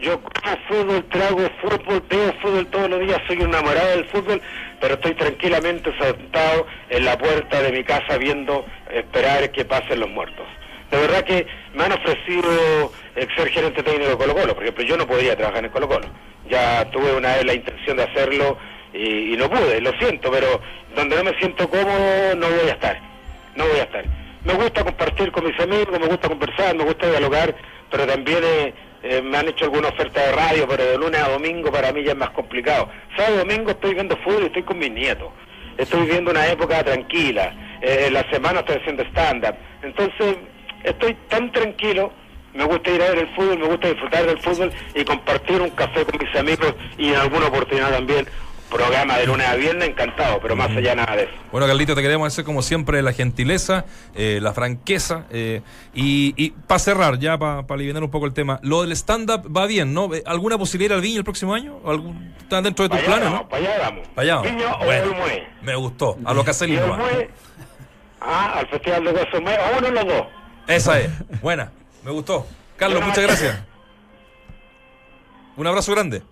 Yo como fútbol, trago fútbol, veo fútbol todos los días, soy un enamorado del fútbol, pero estoy tranquilamente sentado en la puerta de mi casa viendo, esperar que pasen los muertos. De verdad que me han ofrecido eh, ser gerente técnico de Colo Colo, por ejemplo, yo no podía trabajar en Colo Colo. Ya tuve una vez la intención de hacerlo y, y no pude, lo siento, pero donde no me siento cómodo no voy a estar, no voy a estar. Me gusta compartir con mis amigos, me gusta conversar, me gusta dialogar, pero también eh, eh, me han hecho alguna oferta de radio, pero de lunes a domingo para mí ya es más complicado. Sábado domingo estoy viendo fútbol y estoy con mis nietos. Estoy viviendo una época tranquila. Eh, la semana estoy haciendo stand-up. Entonces, estoy tan tranquilo. Me gusta ir a ver el fútbol, me gusta disfrutar del fútbol y compartir un café con mis amigos y en alguna oportunidad también programa de lunes a viernes, encantado, pero más allá nada de eso. Bueno, Carlito, te queremos hacer como siempre la gentileza, eh, la franqueza. eh, y para cerrar, ya para aliviar un poco el tema, lo del stand-up va bien, ¿no? Eh, ¿Alguna posibilidad al Viña el próximo año? ¿Algún, ¿Está dentro de tus planes, vamos, no? para allá vamos. Para allá vamos. Viña o Olmué. me gustó. A lo que hace Y ah, al Festival de Cozumel, a uno los dos. Esa es. Buena. Me gustó. Carlos, muchas gracias. Un abrazo grande.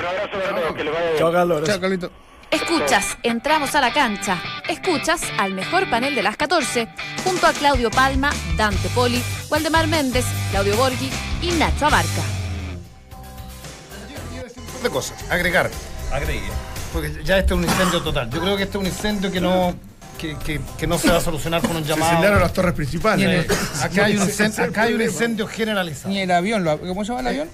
Un abrazo para todos, que les vaya bien. Chao, Carlos. gracias. Chao, Carlito. Escuchas, entramos a la cancha. Escuchas al mejor panel de las 14, junto a Claudio Palma, Dante Poli, Waldemar Méndez, Claudio Borghi y Nacho Abarca. de cosas. Agregar. Agregue. Porque ya este es un incendio total. Yo creo que este es un incendio que no, que, que- que no se va a solucionar con un Se llamado. incendiaron las torres principales. Acá hay un, <laughs> acá hay incendio generalizado. Ni el avión, lo- ¿cómo se llama el avión?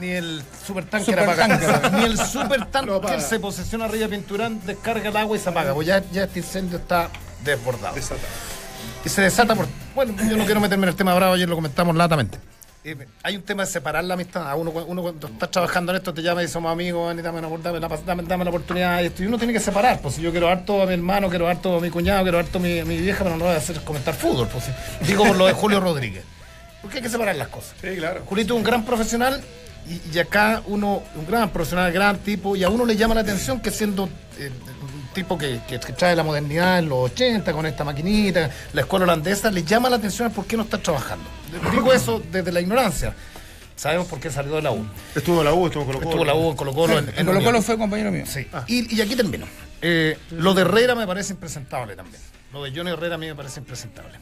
Ni el supertanker Supertanker. apaga. <laughs> Ni el No supertanker apaga. se posiciona arriba Pinturán, descarga el agua y se apaga. Pues ya, ya este incendio está desbordado. Y se desata por. Bueno, yo no quiero meterme en el tema bravo, ayer lo comentamos latamente. Eh, hay un tema de separar la amistad. A uno, uno cuando estás trabajando en esto te llama y somos amigos, dame, una, dame, la, dame, dame la oportunidad. Y, esto, y uno tiene que separar. Pues si yo quiero harto a mi hermano, quiero harto a mi cuñado, quiero harto a mi, a mi vieja, pero no lo voy a hacer comentar fútbol. Pues. Digo por lo de Julio Rodríguez. Porque hay que separar las cosas. Sí, claro. Julito es un gran profesional y, y acá uno, un gran profesional, gran tipo, y a uno le llama la atención que siendo eh, un tipo que, que trae la modernidad en los 80 con esta maquinita, la escuela holandesa, le llama la atención por qué no está trabajando. Digo eso desde la ignorancia. Sabemos por qué salió de la U. Estuvo en la U, estuvo en Colo Colo. Estuvo en la U en Colo Colo. En, En en Colo Colo Unión. fue compañero mío. Sí. Y, y aquí termino. Eh, lo de Herrera me parece impresentable también. Lo de Johnny Herrera a mí me parece impresentable.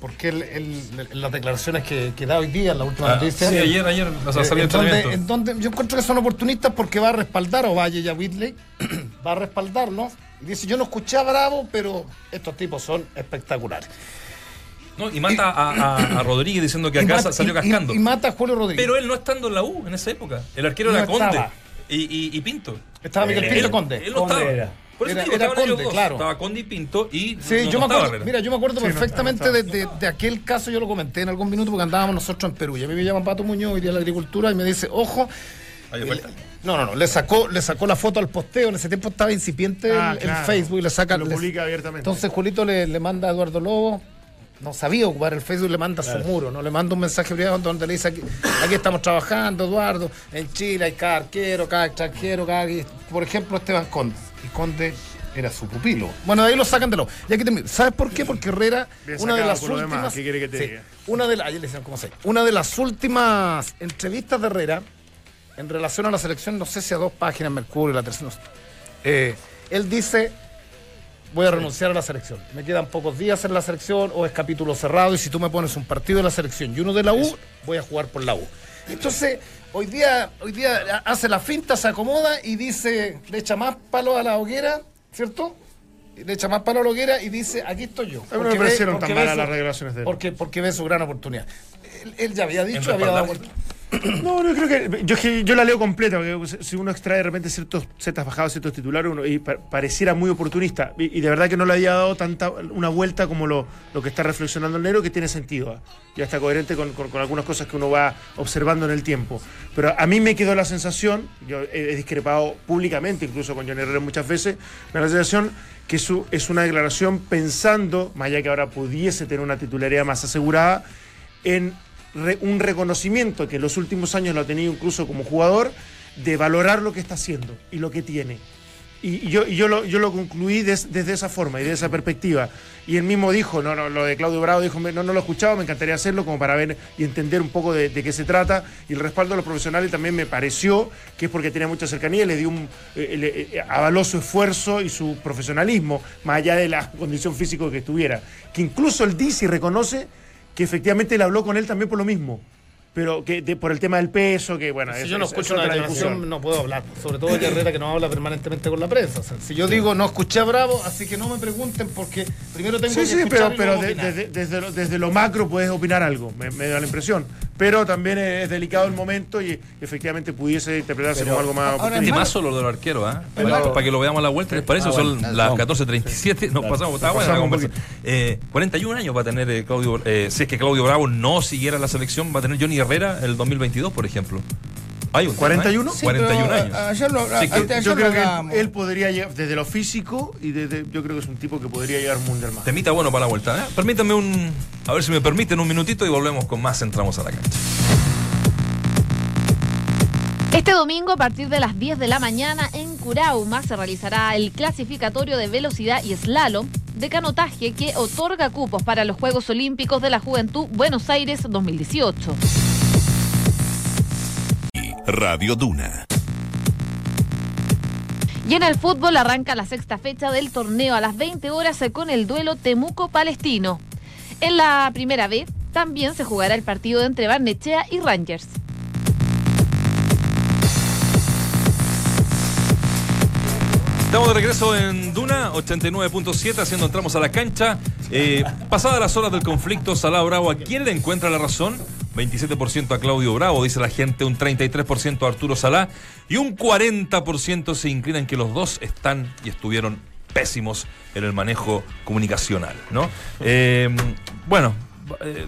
Porque él, las declaraciones que, que da hoy día, en la última noticia. Ah, sí, ayer, ayer, o sea, eh, salió en, donde, en donde yo encuentro que son oportunistas porque va a respaldar a Valle y a Whitley, <clears throat> va a respaldarlo. Y dice, yo no escuché a Bravo, pero estos tipos son espectaculares. No, y mata a, a- a Rodríguez diciendo que acá mata- salió cascando. Y, y mata a Julio Rodríguez. Pero él no estando en la U en esa época. El arquero No era Conde. Y, y, y Pinto. Estaba Miguel Él- Pinto él- Conde. Él no Conde estaba. era. Por eso Era- digo, era estaban ellos Conde, dos. claro. Estaba Conde y Pinto y Sí, no- yo, no me estaba acuerdo, mira, yo me acuerdo Sí, no, perfectamente no, no, de, de- de aquel caso, yo lo comenté en algún minuto porque andábamos nosotros en Perú. Y a mí me llaman Pato Muñoz, iría a la agricultura y me dice, ojo. Vuelta. no, no, no, le sacó, le sacó la foto al posteo. En ese tiempo estaba incipiente Ah, el. Facebook y le saca. Lo publica abiertamente. Entonces Julito le, le manda a Eduardo Lobo. No sabía ocupar el Facebook, le manda su muro, ¿no? Le manda un mensaje privado donde le dice aquí, aquí estamos trabajando, Eduardo, en Chile hay cada arquero, cada extranjero, cada por ejemplo Esteban Conde. Y Conde era su pupilo. Bueno, de ahí lo sacan de lo. Y aquí termino. ¿Sabes por qué? Porque Herrera, Bien una de las últimas. ¿qué quiere que te sí, diga? una de las. Ayer le decían cómo se. Una de las últimas entrevistas de Herrera en relación a la selección, no sé si a dos páginas, Mercurio, la tercera. no sé. Eh, él dice voy a renunciar a la selección. Me quedan pocos días en la selección o es capítulo cerrado y si tú me pones un partido de la selección y uno de la U, voy a jugar por la U. Entonces, hoy día, hoy día hace la finta, se acomoda y dice, le echa más palo a la hoguera, ¿cierto? Le echa más palo a la hoguera y dice, aquí estoy yo. No me Porque ve- parecieron porque tan ve malas su- las revelaciones de él. Porque, porque ve su gran oportunidad. Él, él ya había dicho, había dado. <clears throat> No, no, creo que. Yo, yo la leo completa, porque si uno extrae de repente ciertos setas bajados, ciertos titulares, uno, y pa- pareciera muy oportunista. Y, de verdad que no le había dado tanta una vuelta como lo, lo que está reflexionando el negro, que tiene sentido. ¿ah? Ya está coherente con, con- algunas cosas que uno va observando en el tiempo. Pero a mí me quedó la sensación, yo he, discrepado públicamente, incluso con Johnny Herrera muchas veces, me la sensación que su, es una declaración pensando, más allá que ahora pudiese tener una titularidad más asegurada, en un reconocimiento que en los últimos años lo ha tenido incluso como jugador, de valorar lo que está haciendo y lo que tiene. Y, y yo, y yo, lo, yo lo concluí des- desde esa forma y de esa perspectiva. Y él mismo dijo, no, no, lo de Claudio Bravo dijo, no, no lo escuchaba, me encantaría hacerlo como para ver y entender un poco de, de qué se trata. Y el respaldo de los profesionales también me pareció que es porque tenía mucha cercanía, le dio un, eh, le- eh, avaló su esfuerzo y su profesionalismo, más allá de la condición física que estuviera. Que incluso él dice y reconoce que efectivamente él habló con él también por lo mismo. Pero que de- por el tema del peso, que bueno, Si es- yo no es- escucho es una discusión. no puedo hablar. Sobre todo de Herrera, que no habla permanentemente con la prensa. O sea, si yo digo no escuché a Bravo, así que no me pregunten porque primero tengo Sí, que sí, escuchar pero, de- desde, desde lo, desde lo macro puedes opinar algo, me, me da la impresión. Pero también es, delicado el momento y efectivamente pudiese interpretarse como algo más. ahora oportunista. es Temazo lo del arquero, ¿ah? Pero- Para, para que lo veamos a la vuelta, ¿les parece? Ah, Son bueno. las Vamos. 14.37, nos pasamos, está buena la pasamos un conversa. Eh, 41 años va a tener eh, Claudio, eh, si es que Claudio Bravo no siguiera la selección, va a tener Johnny Herrera el 2022, por ejemplo. Hay un tema, ¿eh? ¿41? Sí, 41 pero, años. Ayer lo, Sí, a- que- ayer Yo lo creo que él, él podría llegar, desde lo físico, y desde, yo creo que es un tipo que podría llegar mundial más. Temita bueno para la vuelta. ¿eh? Permítanme un. A ver si me permiten un minutito y volvemos con más. Entramos a la cancha. Este domingo a partir de las 10 de la mañana en Curauma se realizará el clasificatorio de velocidad y slalom de canotaje que otorga cupos para los Juegos Olímpicos de la Juventud Buenos Aires 2018. Radio Duna. Y en el fútbol arranca la sexta fecha del torneo a las 20 horas con el duelo Temuco-Palestino. En la primera vez también se jugará el partido entre Barnechea y Rangers. Estamos de regreso en Duna 89.7, haciendo entramos a la cancha. Eh, pasadas las horas del conflicto, Salá Bravo, ¿a quién le encuentra la razón? 27% a Claudio Bravo, dice la gente, un 33% a Arturo Salá y un 40% se inclina en que los dos están y estuvieron pésimos en el manejo comunicacional, ¿no? Eh, bueno, eh,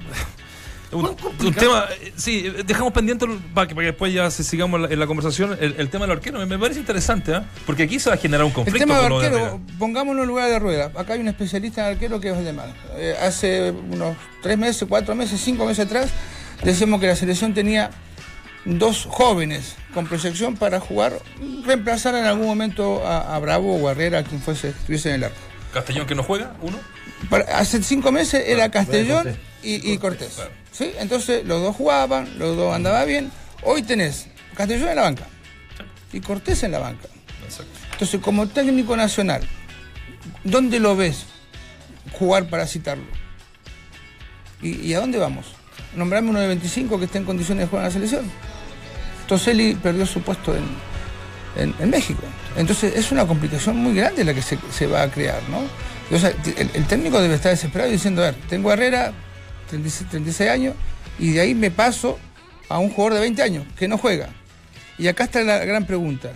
un, un tema, eh, sí, eh, dejamos pendiente el- para que, para que después ya se sigamos en la, en la conversación el, el tema del arquero. Me, me parece interesante, ¿ah? porque aquí se va a generar un El conflicto. tema del lo de arquero, Herrera. pongámoslo en lugar de rueda. Acá hay un especialista en arquero que es Valdemar. Eh, hace unos tres meses, cuatro meses, cinco meses atrás, decíamos que la selección tenía dos jóvenes con proyección para jugar, reemplazar en algún momento a, a Bravo o a Herrera, quien fuese, estuviese en el arco. Castellón que no juega, uno. Para- hace cinco meses era Castellón Cortés. y, y Cortés. claro. ¿sí? Entonces los dos jugaban, los dos andaban bien. Hoy tenés Castellón en la banca y Cortés en la banca. Entonces, como técnico nacional, ¿dónde lo ves jugar para citarlo? ¿Y, y a dónde vamos? Nombrame uno de 25 que esté en condiciones de jugar en la selección. Toselli perdió su puesto en, en- México. Entonces, es una complicación muy grande la que se, se va a crear, ¿no? El, el técnico debe estar desesperado diciendo, a ver, tengo Herrera, 36, 36 años, y de ahí me paso a un jugador de 20 años que no juega. Y acá está la gran pregunta.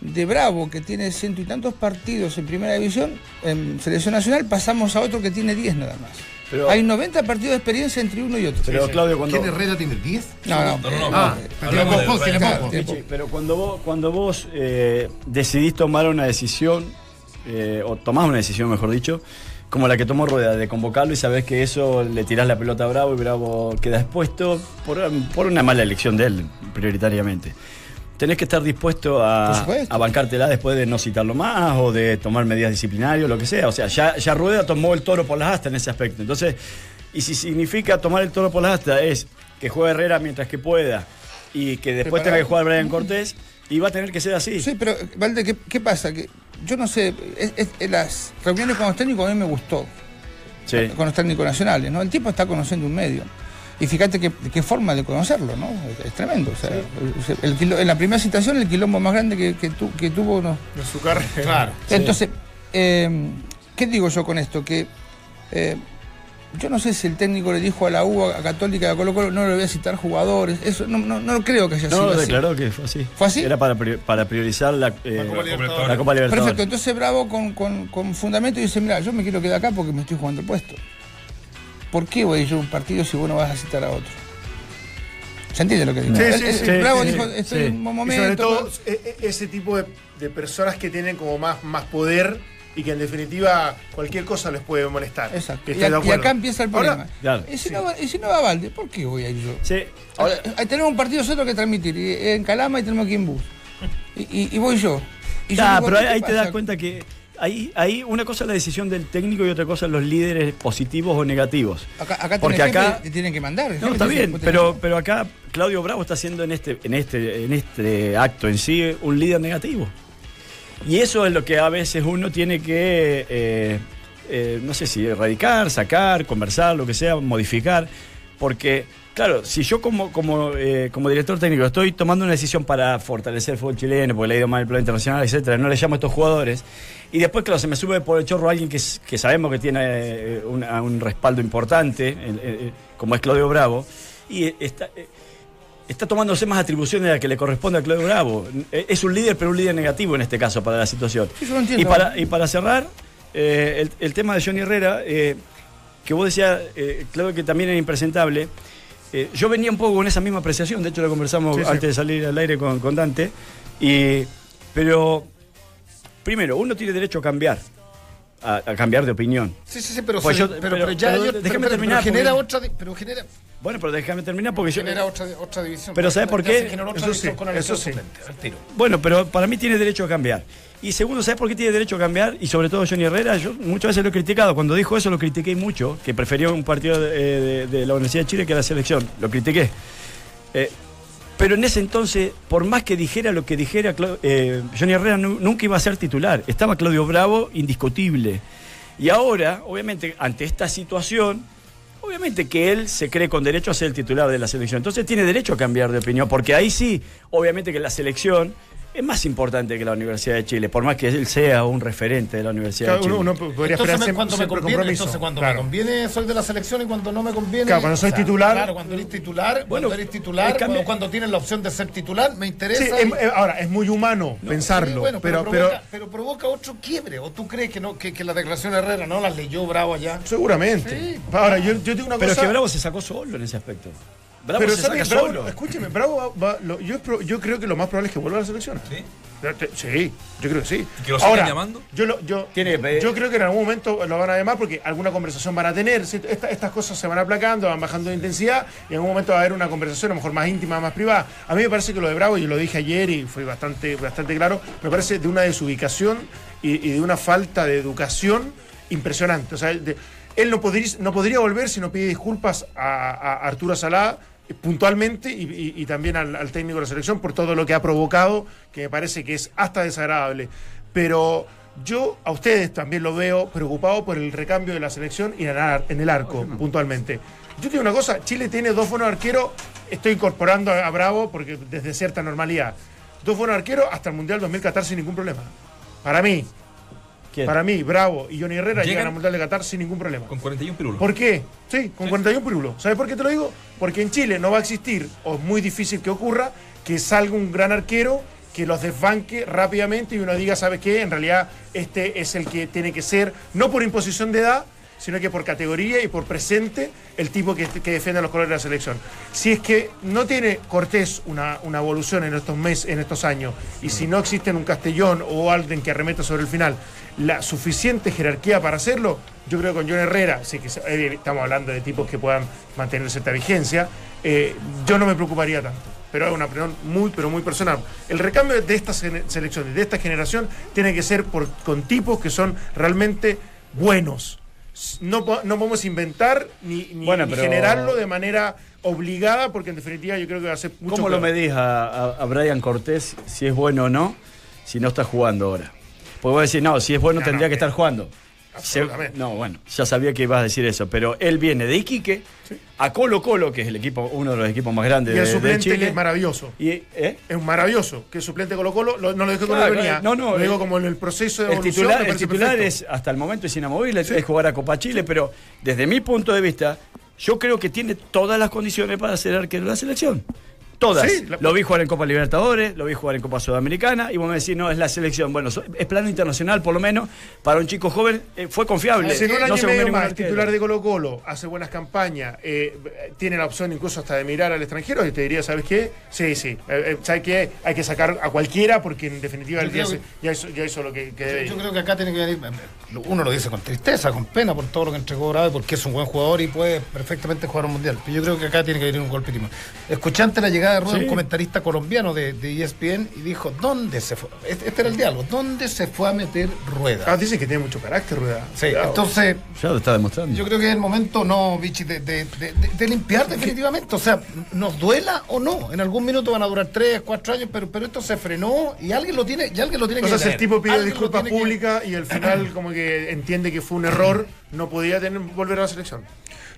De Bravo, que tiene ciento y tantos partidos en primera división, en selección nacional, pasamos a otro que tiene 10 nada más. Pero- Hay 90 partidos de experiencia entre uno y otro. Pero Claudio, cuando. ¿Quién Herrera tiene 10? No, no. No, no, no. Ah, hablamos tiene de- poco, tiene Claro, poco. tiene Pichi, pero cuando vos, cuando vos eh, decidís tomar una decisión, eh, o tomás una decisión, mejor dicho, como la que tomó Rueda, de convocarlo y sabés que eso le tirás la pelota a Bravo y Bravo queda expuesto por, por una mala elección de él, prioritariamente. Tenés que estar dispuesto a, a bancártela después de no citarlo más o de tomar medidas disciplinarias, lo que sea. O sea, ya, ya Rueda tomó el toro por las astas en ese aspecto. Entonces, y si significa tomar el toro por las astas es que juegue Herrera mientras que pueda y que después Preparado. tenga que jugar Brian Cortés, y va a tener que ser así. Sí, pero, Valde, ¿qué, qué pasa? Que yo no sé, es- es- en las reuniones con los técnicos a mí me gustó, Sí. con los técnicos nacionales, ¿no? El tipo está conociendo un medio. Y fíjate qué, qué forma de conocerlo, ¿no? Es, es tremendo. O sea, el quilo- en la primera citación, el quilombo más grande que, que tu- que tuvo no, De su carrera. <laughs> Claro. Entonces, eh, ¿qué digo yo con esto? Que eh, yo no sé si el técnico le dijo a la U, a Católica, a Colo Colo, no le voy a citar jugadores. Eso no, no, no creo que haya No, sido lo así. declaró que fue así. ¿Fue así? Era para, para priorizar la, eh, Copa Libertadores. la Copa Libertadores. Perfecto, entonces Bravo con, con- con fundamento dice, mira, yo me quiero quedar acá porque me estoy jugando el puesto. ¿Por qué voy a ir a un partido si vos no vas a citar a otro? ¿Se entiende lo que digo? Sí, sí, sí, Bravo sí, dijo, sí, estoy sí. en un Y momento. sobre todo e- e- ese tipo de, de personas que tienen como más, más poder y que en definitiva cualquier cosa les puede molestar. Exacto. Y, a- acá empieza el problema. Y, si no, va- y si no va Valde, ¿por qué voy a ir yo? Sí. Ahora, eh, tenemos un partido nosotros que transmitir y- en Calama y tenemos aquí en bus. Y, y- y voy yo. Y yo Ah, digo, pero ¿qué ahí, ahí te das cuenta que ahí, ahí una cosa es la decisión del técnico y otra cosa los líderes positivos o negativos. Acá, acá Porque acá- te tienen que mandar. No, está bien, pero, acá Claudio Bravo está haciendo en este, en este, en este acto en sí un líder negativo. Y eso es lo que a veces uno tiene que, eh, eh, no sé si erradicar, sacar, conversar, lo que sea, modificar. Porque, claro, si yo como, como, eh, como director técnico estoy tomando una decisión para fortalecer el fútbol chileno, porque le ha ido mal el plano internacional, etcétera, no le llamo a estos jugadores, y después, claro, se me sube por el chorro alguien que, que sabemos que tiene eh, una- un respaldo importante, como es Claudio Bravo, y eh, está, eh, está tomándose más atribuciones de las que le corresponde a Claudio Bravo. Es un líder, pero un líder negativo en este caso para la situación. Y para, y para cerrar, eh, el, el tema de Johnny Herrera, eh, que vos decías, eh, Claudio, que también era impresentable, yo venía un poco con esa misma apreciación, de hecho lo conversamos Sí, sí. antes de salir al aire con, con Dante, y, pero primero, uno tiene derecho a cambiar, a, a cambiar de opinión. Sí, sí, sí, pero, Pues yo- pero, pero- pero ya pero yo- déjame terminar, pero genera porque- otra, di- pero genera, Bueno, pero déjame terminar porque yo... genera otra, otra división. Pero ¿sabes por qué? Eso sí, con el eso sí. tiro. Bueno, pero para mí tiene derecho a cambiar. Y segundo, ¿sabes por qué tiene derecho a cambiar? Y sobre todo Johnny Herrera, yo muchas veces lo he criticado. Cuando dijo eso lo critiqué mucho, que prefería un partido de, de- de la Universidad de Chile que la selección. Lo critiqué. Eh, pero en ese entonces, por más que dijera lo que dijera, eh, Johnny Herrera nu- nunca iba a ser titular. Estaba Claudio Bravo indiscutible. Y ahora, obviamente, ante esta situación, obviamente que él se cree con derecho a ser el titular de la selección. Entonces tiene derecho a cambiar de opinión, porque ahí sí, obviamente que la selección es más importante que la Universidad de Chile, por más que él sea un referente de la Universidad Claro, de Chile. uno, uno podría Entonces, esperar me- siempre, cuando me conviene, compromiso. entonces cuando Claro. me conviene soy de la selección y cuando no me conviene. Claro, cuando soy titular- Claro, cuando eres titular, Bueno, cuando eres titular, cuando, cuando tienes la opción de ser titular, me interesa. Sí, y- ahora, es muy humano pensarlo, Sí, bueno, pero, pero, pero, provoca, pero provoca otro quiebre. ¿O tú crees que no que, que la declaración de Herrera no las leyó Bravo allá? seguramente. Ahora, yo, yo tengo una Pero es cosa... que Bravo se sacó solo en ese aspecto. Bravo pero se saca Bravo, solo. escúcheme, Bravo va- va- lo- yo, creo que lo más probable es que vuelva a la selección. ¿Sí? Sí, yo creo que sí. ¿Y que lo sigan llamando? Yo, lo- yo, creo que en algún momento lo van a llamar porque alguna conversación van a tener. ¿sí? Esta- estas cosas se van aplacando, van bajando de intensidad y en algún momento va a haber una conversación a lo mejor más íntima, más privada. A mí me parece que lo de Bravo, y lo dije ayer y fue bastante, bastante claro, me parece de una desubicación y, y de una falta de educación impresionante. O sea, de- él no podría, no podría volver si no pide disculpas a, a Arturo Salá eh, puntualmente y, y- y también al, al técnico de la selección por todo lo que ha provocado, que me parece que es hasta desagradable. Pero yo a ustedes también lo veo preocupado por el recambio de la selección y en el, arco, puntualmente. Yo te digo una cosa, Chile tiene dos buenos arqueros, estoy incorporando a, a Bravo porque desde cierta normalidad. Dos buenos arqueros hasta el Mundial 2014 sin ningún problema. Para mí, ¿Quién? para mí, Bravo y Johnny Herrera llegan al Mundial de Qatar sin ningún problema. Con 41 pirulos. ¿Por qué? Sí, con 41 pirulos. ¿Sabes por qué te lo digo? Porque en Chile no va a existir, o es muy difícil que ocurra, que salga un gran arquero que los desbanque rápidamente y uno diga, ¿sabes qué? En realidad este es el que tiene que ser, no por imposición de edad, sino que por categoría y por presente, el tipo que, que defiende los colores de la selección. Si es que no tiene Cortés una, una evolución en estos meses, en estos años, y si no existe en un Castellón o alguien que arremeta sobre el final, la suficiente jerarquía para hacerlo, yo creo que con John Herrera, sí que eh, estamos hablando de tipos que puedan mantener cierta vigencia, eh, yo no me preocuparía tanto. Pero es una opinión muy, pero muy personal. El recambio de estas gene- selecciones, de esta generación, tiene que ser con tipos que son realmente buenos. No, no podemos inventar ni, ni- Bueno, ni pero- generarlo de manera obligada, porque en definitiva yo creo que va a ser mucho ¿Cómo lo medís a, a- a Brian Cortés si es bueno o no, si no está jugando ahora? Porque voy a decir, no, si es bueno No, tendría no, que eh, estar jugando. Se- absolutamente. no, bueno, ya sabía que ibas a decir eso, pero él viene de Iquique a Colo Colo, que es el equipo, uno de los equipos más grandes Y el de, de suplente Chile. que es maravilloso. y, ¿eh? Es un maravilloso. Que el suplente Colo Colo, lo- no lo con Claro, ironía, no, no, lo digo el- como en el proceso de El evolución. titular, el titular perfecto. es hasta el momento es inamovible, es jugar a Copa Chile, pero desde mi punto de vista, yo creo que tiene todas las condiciones para ser arquero de la selección. Todas. Sí, la- Lo vi jugar en Copa Libertadores, lo vi jugar en Copa Sudamericana, y vos me decís, no, es la selección. Bueno, es plano internacional, por lo menos, para un chico joven, eh, fue confiable. Si en un año No y medio más, arquero. titular de Colo Colo, hace buenas campañas, eh, tiene la opción incluso hasta de mirar al extranjero, y te diría, ¿sabes qué? Sí, sí. Eh, eh, ¿Sabes qué? Hay que sacar a cualquiera porque en definitiva Yo el día se- ya, hizo, ya hizo lo que, que debe. Yo creo que acá tiene que venir, uno lo dice con tristeza, con pena por todo lo que entregó Bravo, porque es un buen jugador y puede perfectamente jugar un mundial. Pero yo creo que acá tiene que venir un golpe timón. Antes la llegada de Rueda, Sí. un comentarista colombiano de, de E ESPN, y dijo, ¿dónde se fue? Este, este era el diálogo, ¿dónde se fue a meter Rueda? Ah, dicen que tiene mucho carácter, Rueda. Sí, Cuidado. entonces Ya lo está demostrando. yo creo que es el momento, no, Vichy, de, de- de- de- de limpiar definitivamente. O sea, nos duela o no. En algún minuto van a durar tres, cuatro años, pero, pero esto se frenó y alguien lo tiene, y alguien lo tiene O que sea, el tipo pide disculpas que- públicas y al final <clears throat> como que entiende que fue un error, no podía tener, volver a la selección.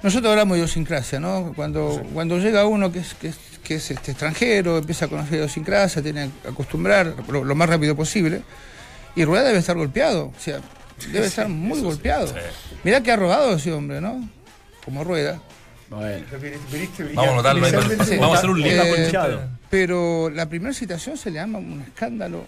Nosotros hablamos de idiosincrasia, ¿no? Cuando, cuando llega uno que es, que es, que es, este, extranjero, empieza a conocer idiosincrasia, tiene que acostumbrar lo, lo más rápido posible. Y Rueda debe estar golpeado, o sea, debe estar muy golpeado. Mirá que ha robado ese hombre, ¿no? Como Rueda. Bueno. Vamos a Inicialmente- vamos a hacer un. Está Eh, ponchado. pero la primera citación se le llama un escándalo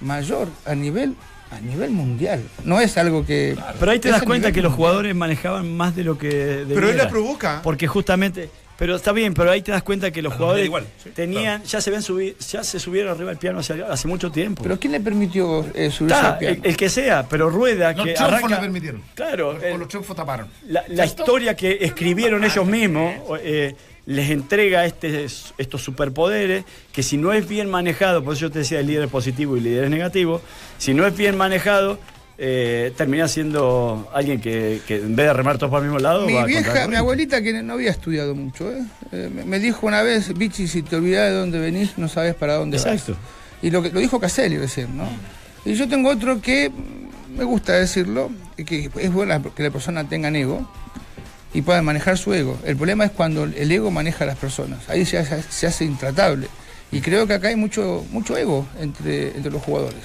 mayor a nivel a nivel mundial. No es algo que. Pero ahí te das cuenta que los jugadores manejaban más de lo que Pero él la provoca. Porque justamente Pero está bien, pero ahí te das cuenta que los A los jugadores igual, sí, tenían, ya se ven subir, ya se subieron arriba del piano hace, hace mucho tiempo. ¿Pero quién le permitió eh, subirse Está, al piano? el, el que sea, pero rueda Los que triunfos arranca- le permitieron. Claro, Con el- los triunfos taparon. la, la historia que escribieron ellos mismos eh, les entrega este, estos superpoderes que si no es bien manejado, por eso yo te decía el líder es positivo y el líder es negativo, si no es bien manejado, eh, termina siendo alguien que, que en vez de remar todos para el mismo lado, Mi va vieja, contra mi abuelita, que no había estudiado mucho, ¿eh? Eh, me- dijo una vez, Bichi, si te olvidás de dónde venís, no sabes para dónde Exacto. vas. Y lo, que, lo dijo Caselli recién, ¿no? Y yo tengo otro que me gusta decirlo, y que es bueno que la persona tenga ego y pueda manejar su ego. El problema es cuando el ego maneja a las personas. Ahí se hace, se hace intratable. Y creo que acá hay mucho, mucho ego entre, entre los jugadores.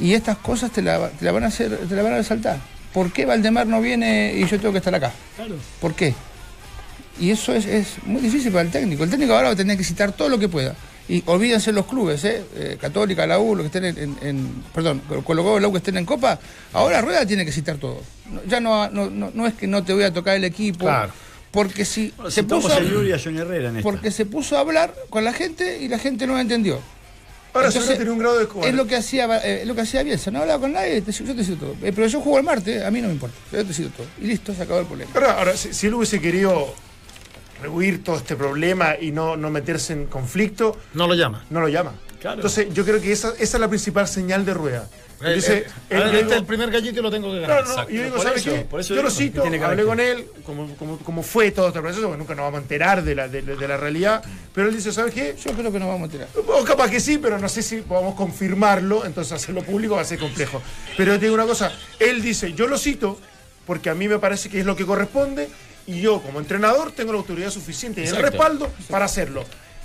Y estas cosas te la, te la van a hacer, te la van a resaltar. ¿Por qué Valdemar no viene y yo tengo que estar acá? Claro. ¿Por qué? Y eso es, es muy difícil para el técnico. El técnico ahora va a tener que citar todo lo que pueda. Y olvídense los clubes, ¿eh? Eh, Católica, la U, lo que estén en, en- en- perdón, Colo la U que estén en Copa, ahora Rueda tiene que citar todo. No- ya no, no, no, no es que no te voy a tocar el equipo, Claro. porque si Bueno, se puso, a a Herrera en porque se puso a hablar con la gente y la gente no entendió. Ahora Entonces, tiene un grado de cobarde. Es lo que hacía eh, es lo que hacía Bielsa, no hablaba con nadie, te- yo te cito todo. Eh, pero yo juego el martes, a mí no me importa, yo te cito todo. Y listo, se acabó el problema. Ahora, ahora, si, si él hubiese querido rehuir todo este problema y no, no meterse en conflicto, No lo llama. no lo llama. Claro. Entonces, yo creo que esa, esa es la principal señal de rueda. Él dice, Eh, yo este el primer gallito y lo tengo que No, ganar. no, y yo digo, Por ¿sabe eso, qué? yo lo que cito, tiene que hablé haber con él, como, como, como fue todo este proceso, porque nunca nos vamos a enterar de la, de, de la realidad, pero él dice, ¿sabes qué? Yo creo que nos vamos a tirar. O capaz que sí, pero no sé si podamos confirmarlo, entonces hacerlo público va a ser complejo. Pero yo te digo una cosa, él dice, yo lo cito porque a mí me parece que es lo que corresponde y yo como entrenador tengo la autoridad suficiente y el respaldo para hacerlo.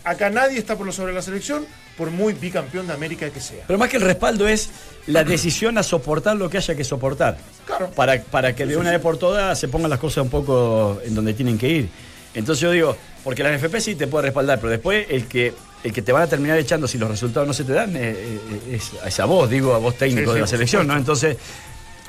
Acá nadie está por lo sobre la selección, por muy bicampeón de América que sea. Pero más que el respaldo es la decisión a soportar lo que haya que soportar. Claro. Para, para que de una vez por todas se pongan las cosas un poco en donde tienen que ir. Entonces yo digo, porque la NFP sí te puede respaldar, pero después el que el que te van a terminar echando si los resultados no se te dan eh, eh, es, es a vos, digo, a vos técnico Sí, sí, de la selección, ¿no? Entonces,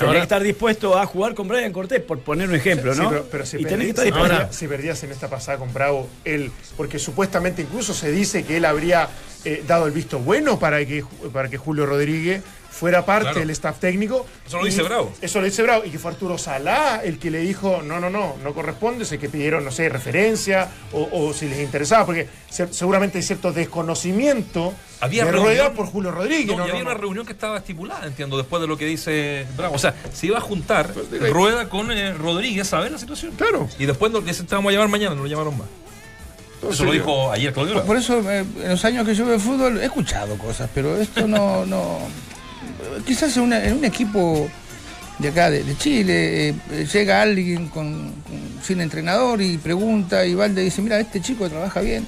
tenés que estar dispuesto a jugar con Brian Cortés, por poner un ejemplo, Sí, ¿no? pero, pero si, y perdí- que si si perdías en esta pasada con Bravo, él, porque supuestamente incluso se dice que él habría eh, dado el visto bueno para que, para que Julio Rodríguez fuera parte Claro. del staff técnico. Eso lo dice Bravo. Eso lo dice Bravo. Y que fue Arturo Salá el que le dijo, no, no, no, no corresponde, sé que pidieron, no sé, referencia o, o si les interesaba, porque se- seguramente hay cierto desconocimiento Había de reunión- Rueda por Julio Rodríguez. No, no, y había no. una reunión que estaba estipulada, entiendo, después de lo que dice Bravo. O sea, se iba a juntar Rueda con eh, Rodríguez a ver la situación. Claro. Y después se te vamos a llamar mañana, no lo llamaron más. Eso lo dijo ayer Claudio Por, eso, eh, en los años que yo veo fútbol, he escuchado cosas, pero esto no. no quizás en, una- en un equipo de acá, de, de Chile, eh, eh, llega alguien con, con- sin entrenador y pregunta, y Valde dice: Mira, este chico trabaja bien,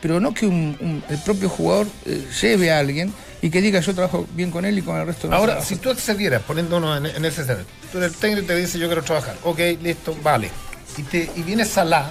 pero no que un- un- el propio jugador eh, lleve a alguien y que diga: Yo trabajo bien con él y con el resto no Ahora, trabajo". si tú accedieras, poniéndonos en, en ese escenario, tú eres el técnico y te dice yo quiero trabajar, ok, listo, vale. Y, te, y viene Salah,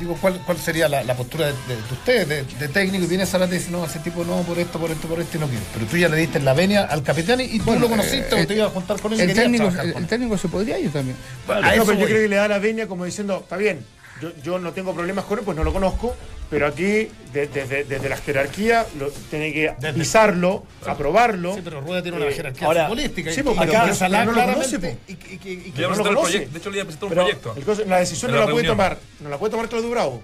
digo, ¿cuál, cuál sería la, la postura de, de- de ustedes, de, de técnico? Y viene Salah y te dice, no, ese tipo no, por esto, por esto, por esto, y no quiero. Pero tú ya le diste la venia al capitán y, y tú Bueno, lo conociste eh, o te ibas a juntar con él y el querías técnico, trabajar el, el técnico se podría ir también. A No, eso pero yo creo que le da la veña como diciendo, está bien, yo, yo no tengo problemas con él, pues no lo conozco, pero aquí, de- desde, desde la jerarquía, lo, tiene que Desde- pisarlo, aprobarlo. Sí, pero Rueda tiene una Eh, jerarquía ahora- futbolística. sí, y- porque acá- Salah no lo conoce, y- y- no lo conoce. De hecho, le iba a presentar un Pero- proyecto. El cosa- la decisión no la la, puede tomar, no la puede tomar Claudio Bravo.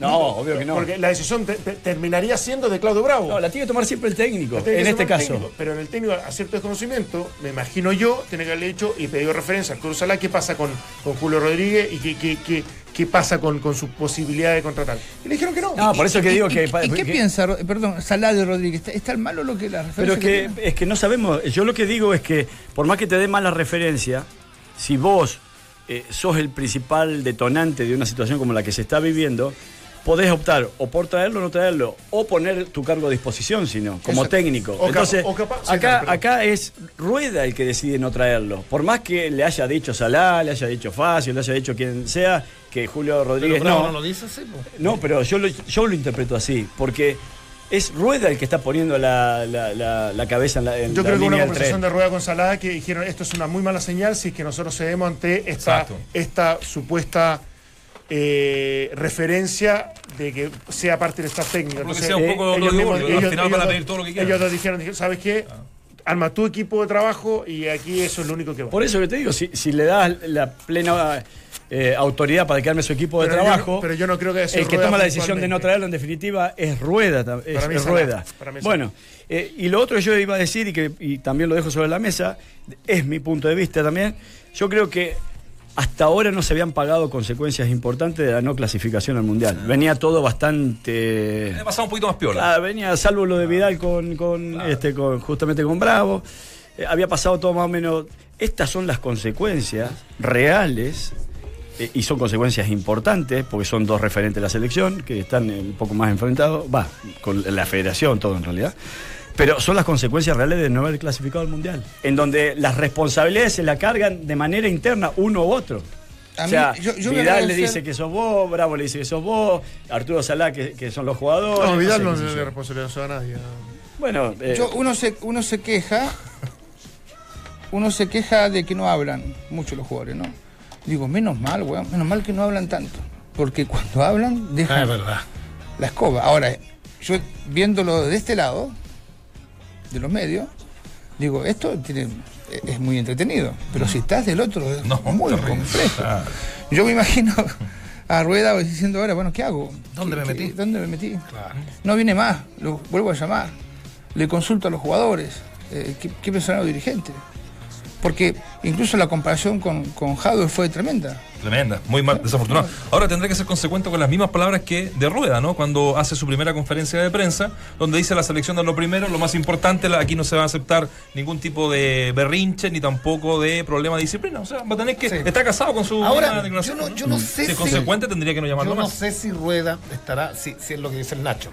No, obvio que no. Porque la decisión te- te- terminaría siendo de Claudio Bravo. No, la tiene que tomar siempre el técnico, que en este caso. técnico, pero en el técnico, a cierto desconocimiento, me imagino yo, tiene que haberle hecho y pedido referencia a Arturo Salá, qué pasa con, con Julio Rodríguez y qué, qué, qué, qué pasa con, con su posibilidad de contratar. Y le dijeron que no. No, por eso que ¿Y- digo y- que... ¿Y, qué que- piensa, perdón, Salah de Rodríguez? ¿Está, está mal malo lo que la Pero referencia es que, es que no sabemos. Yo lo que digo es que, por más que te dé mala referencia, si vos eh, sos el principal detonante de una situación como la que se está viviendo, podés optar o por traerlo o no traerlo, o poner tu cargo a disposición, sino como Exacto. técnico. O Entonces, o capa- sí, acá, acá es Rueda el que decide no traerlo. Por más que le haya dicho Salá, le haya dicho Facio, le haya dicho quien sea, que Julio Pero Rodríguez Bravo no. no lo dice así, po. No, pero yo lo, yo lo interpreto así, porque es Rueda el que está poniendo la, la- la- la cabeza en la en Yo la creo que hubo una conversación de rueda con Salada que dijeron esto es una muy mala señal si es que nosotros cedemos ante esta, Exacto. esta supuesta eh, referencia de que sea parte del staff técnico. Entonces, sea un poco eh, mismos- van a dos- pedir todo lo que quieran. Ellos dos dijeron, dijeron, ¿sabes qué? Arma tu equipo de trabajo y aquí eso es lo único que va. Por eso que te digo, si, si le das la plena eh, autoridad para quedarme su equipo de Pero trabajo, pero yo no creo que el que Rueda toma la decisión de no traerlo en definitiva es Rueda. Es, Para mí es Rueda. Para mí Bueno, eh, y lo otro que yo iba a decir y que y también lo dejo sobre la mesa, es mi punto de vista también, yo creo que hasta ahora no se habían pagado consecuencias importantes de la no clasificación al Mundial. Venía todo bastante... Ha pasado un poquito más piola. Ah, venía salvo lo de Vidal con, con, este, con justamente con Bravo. Eh, había pasado todo más o menos. Estas son las consecuencias reales. Eh, y son consecuencias importantes, porque son dos referentes de la selección que están un poco más enfrentados, va, con la federación, todo en realidad. Pero son las consecuencias reales de no haber clasificado al Mundial, en donde las responsabilidades se la cargan de manera interna uno u otro. A o mí, yo- yo Vidal le dice que sos vos, Bravo le dice que sos vos, Arturo Salá que, que son los jugadores. No, Vidal no qué sé le yo. responsabilidad a nadie. Bueno, eh, Yo- uno, se, uno se queja, uno se queja de que no hablan mucho los jugadores, ¿no? Digo, menos mal, weón, menos mal que no hablan tanto. Porque cuando hablan, dejan Ah, es verdad. la escoba. Ahora, yo viéndolo de este lado, de los medios, digo, esto tiene, es muy entretenido. Pero si estás del otro, es No, muy complejo. Claro. Yo me imagino a Rueda diciendo ahora, bueno, ¿qué hago? ¿Dónde ¿Qué- me metí? qué- ¿Dónde me metí? No viene más, lo vuelvo a llamar. Le consulto a los jugadores, eh, ¿qué, qué pensaron los dirigentes? Porque incluso la comparación con, con fue tremenda. Tremenda, muy mal, desafortunado. Ahora tendrá que ser consecuente con las mismas palabras que de Rueda, ¿no? Cuando hace su primera conferencia de prensa, donde dice la selección de lo primero, lo más importante, aquí no se va a aceptar ningún tipo de berrinche ni tampoco de problema de disciplina. O sea, va a tener que. Sí. Está casado con su. Ahora, declaración, yo no- yo no sé Si es consecuente, tendría que no llamarlo Yo no más. sé si Rueda estará, si, si es lo que dice el Nacho,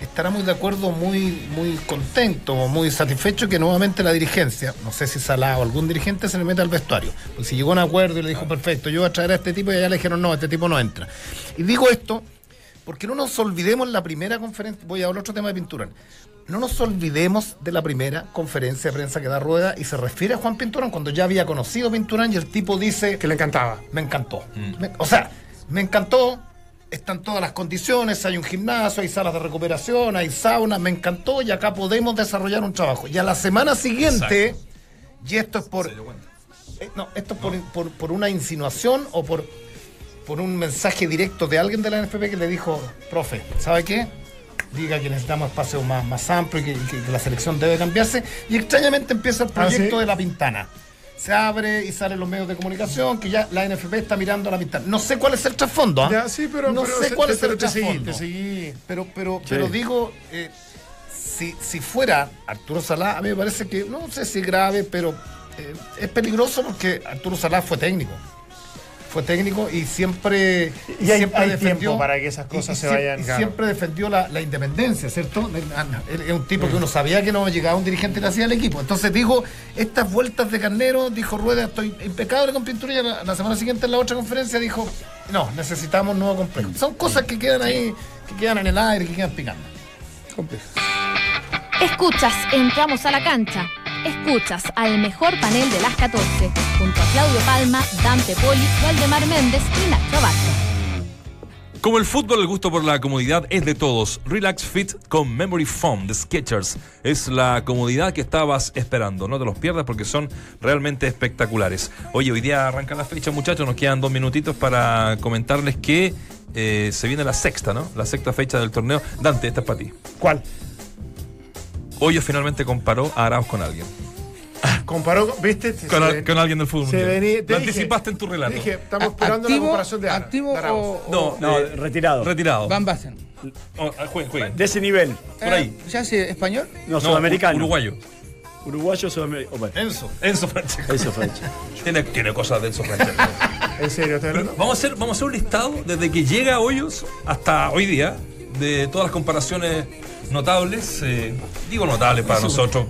estará muy de acuerdo, muy, muy contento, muy satisfecho que nuevamente la dirigencia, no sé si Salah o algún dirigente se le meta al vestuario. Pues si llegó a un acuerdo y le dijo, perfecto, yo voy a traer a este tipo y allá le dijeron, no, este tipo no entra. Y digo esto porque no nos olvidemos la primera conferencia, voy a hablar otro tema de pintura. No nos olvidemos de la primera conferencia de prensa que da Rueda y se refiere a Juan Pinturán cuando ya había conocido Pinturán y el tipo dice Que le encantaba. me encantó. Me- o sea, me encantó. Están todas las condiciones, hay un gimnasio, hay salas de recuperación, hay sauna, me encantó y acá podemos desarrollar un trabajo. Y a la semana siguiente, y esto es por... eh, no, esto es por, por- por una insinuación o por, por un mensaje directo de alguien de la NFP que le dijo, profe, ¿sabe qué? Diga que necesitamos espacio más, más amplio y que, que- que la selección debe cambiarse. Y extrañamente empieza el Ah, ¿sí? proyecto de la Pintana. Se abre y salen los medios de comunicación que ya la NFP está mirando a la Pintana. No sé cuál es el trasfondo, ¿ah? Ya, sí, pero, no pero sé se- cuál te- es el trasfondo. te seguí. Pero, pero, pero digo, eh, si, si fuera Arturo Salá, a mí me parece que, no sé si grave, pero eh, es peligroso porque Arturo Salá fue técnico. Fue técnico y siempre, Y hay- siempre hay defendió. tiempo para que esas cosas se vayan, y claro. siempre defendió la, la independencia, ¿cierto? Él Es un tipo que uno sabía que no llegaba un dirigente y le hacía el equipo. Entonces dijo, estas vueltas de carnero, dijo Rueda, estoy impecable con pintura. Y la, la semana siguiente en la otra conferencia dijo, no, necesitamos nuevo complejo. Son cosas que quedan ahí, que quedan en el aire, que quedan picando. Complejo. Escuchas, entramos a la cancha. Escuchas al mejor panel de las 14, junto a Claudio Palma, Dante Poli, Waldemar Méndez y Nacho Abasto. Como el fútbol, el gusto por la comodidad es de todos. Relax Fit con Memory Foam de Skechers es la comodidad que estabas esperando. No te los pierdas porque son realmente espectaculares. Oye, hoy día arranca la fecha, muchachos. Nos quedan dos minutitos para comentarles que eh, se viene la sexta, ¿no? La sexta fecha del torneo. Dante, esta es para ti. ¿Cuál? Hoyos finalmente comparó a Arauz con alguien. Comparó, ¿viste? Se Con, al- ven- con alguien del fútbol. se mundial. venía- te Lo dije- anticipaste en tu relato. Dije, estamos esperando la comparación de Ara- ¿Activo de Arauz. o, No, o- no, eh, retirado. Retirado. Van Basten? Oh, jueguen, jueguen. De ese nivel. Por ahí. Eh, ¿Ya hace español? No, No, sudamericano. Uruguayo. Uruguayo, sudamericano. Bueno, Enzo. Enzo Francesco. fue hecho. Tiene, tiene cosas de Enzo Francesco. <laughs> ¿En serio? Vamos a hacer, vamos a hacer un listado desde que llega a Hoyos hasta hoy día de todas las comparaciones notables. eh, digo notables para nosotros,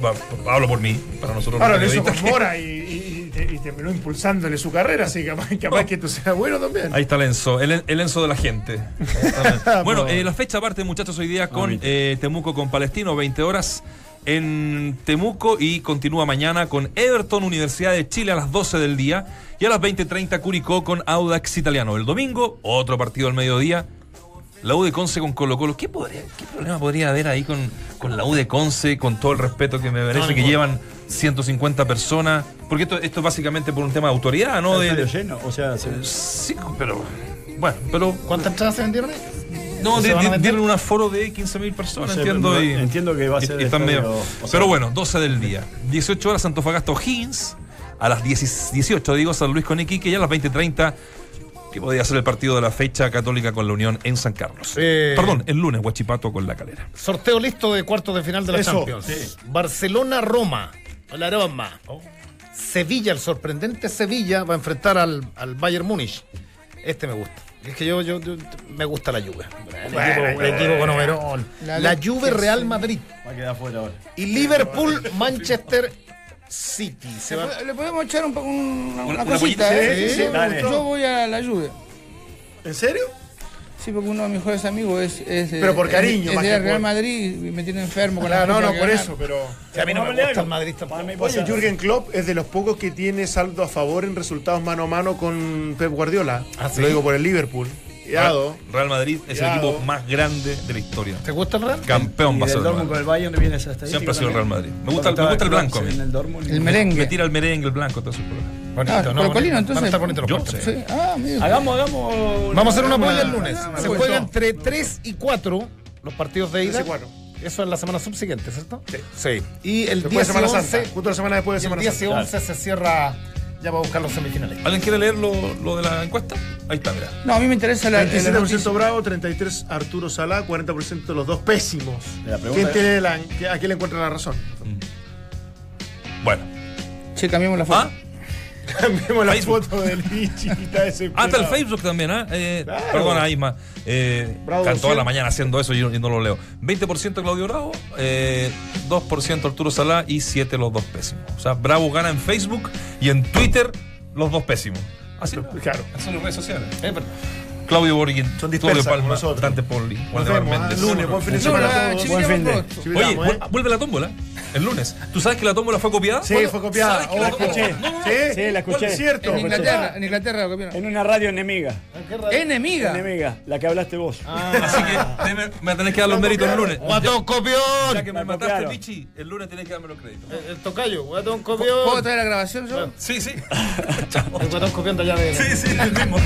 hablo por mí, para nosotros. Ahora lo hizo con Mora y, y- y te- y terminó impulsándole su carrera, así que capaz, capaz que esto sea bueno también. Ahí está el Enzo, el, el Enzo de la gente. <laughs> bueno, eh, la fecha aparte, muchachos, hoy día con eh, Temuco con Palestino, 20 horas. en Temuco y continúa mañana con Everton, Universidad de Chile a las 12 del día y a las 20.30 Curicó con Audax Italiano. El domingo, otro partido al mediodía. La U de Conce con Colo Colo. ¿Qué, podría, qué problema podría haber ahí con, con la U de Conce, con todo el respeto que me merece, que llevan 150 personas? Porque esto, esto es básicamente por un tema de autoridad, ¿no? De, lleno, o sea, se- sí, pero... Bueno, pero... ¿Cuántas entradas se vendieron ahí? No, dieron un aforo de 15.000 personas, No sé, entiendo. y, entiendo que va a ser y están medio- o sea- Pero bueno, 12 del día. 18 horas Antofagasta O'Higgins. A las 10 18, digo, San Luis con Iquique. Y a las 20.30, que podría ser el partido de la fecha católica con la Unión en San Carlos. Eh. Perdón, el lunes, Huachipato con la calera. Sorteo listo de cuartos de final de la Eso, Champions. sí. Barcelona-Roma. La Roma. Sevilla, el sorprendente Sevilla, va a enfrentar al, al Bayern Múnich. Este me gusta. Es que yo, yo, yo- me gusta la Juve. El equipo, el equipo con overall. La La, Juve Real Madrid. va a quedar fuera ahora. Y Liverpool Manchester City. Se va- Le podemos echar un, poco un- una, Una- una cosita, ¿eh? sí, sí, yo, dale. yo voy a la lluvia. ¿En serio? Sí, porque uno de mis mejores amigos es. es eh, Pero por es- cariño, Es, más de Real por- Madrid y me tiene enfermo con Claro, la no, no, por eso, pero. A mí no me gusta el Madrid tampoco. Oye, Jürgen Klopp es de los pocos que tiene saldo a favor en resultados mano a mano con Pep Guardiola. Ah, ¿sí? Lo digo por el Liverpool. Cuidado. Real Madrid es el Cuidado. equipo más grande de la historia. ¿Te gusta el Real? Campeón va a ser el Dortmund con Real. el Bayern viene esa estadística. Siempre ha sido el Real. Madrid. Me gusta, me gusta el blanco. En el Dortmund. El merengue. Me tira el merengue, el blanco, todo eso. Bonito, Ah, ¿no? Colocolino, Van a entonces. estar Yo sé. Sí. Ah, mira. Hagamos, hagamos. Vamos a hacer una polla el lunes. una- Se una- juega entre 3 y 4 los partidos de ida. Tres y cuatro. Eso es la semana subsiguiente, ¿cierto? Sí. Sí. Y el Después 10 de Semana y Santa. 11, Justo la semana después de y el Semana 10 y Santa. 11 se cierra ya va a buscar los semifinales. ¿Alguien quiere leer lo, lo de la encuesta? Ahí está, mira. No, a mí me interesa la. la 27% noticia. Bravo, 33% Arturo Salá, 40% los dos pésimos. La ¿Quién es- tiene la, ¿A quién le encuentra la razón? Bueno. Che, cambiamos la foto. ¿Ah? <laughs> Cambiemos la foto del Vichy, está Ah, el Facebook también, ¿ah? Eh, Claro. Perdona, Isma. Eh, toda la 200. mañana haciendo eso y, y no lo leo. 20% Claudio Bravo, eh, 2% Arturo Salá y 7% los dos pésimos. O sea, Bravo gana en Facebook y en Twitter los dos pésimos. Así. Claro. Son las redes sociales. Es verdad. Claudio Borghin, Son como Palma, nosotros. Dante Poli, vemos, Méndez. ah, lunes, buen fin de semana la Buen fin de-. Oye, ¿eh? vu- vuelve la tómbola el lunes. ¿Tú sabes que la tómbola fue copiada? Sí, fue copiada. ¿sabes que la Oh, escuché. No, no, no. Sí, Sí, la escuché. Es cierto. En Inglaterra, en Inglaterra lo copiaron. En una radio enemiga. Enemiga. Enemiga, la que hablaste vos. Así que me tenés que dar los méritos el lunes. Guatón copión. Ya que me La mataste, copiaron. Pichi, el lunes tenés que darme los créditos. El, el tocayo, guatón ¿Puedo copión. traer la grabación yo? Sí, sí. <laughs> El guatón copión de allá de. Sí, sí, <laughs> el mismo.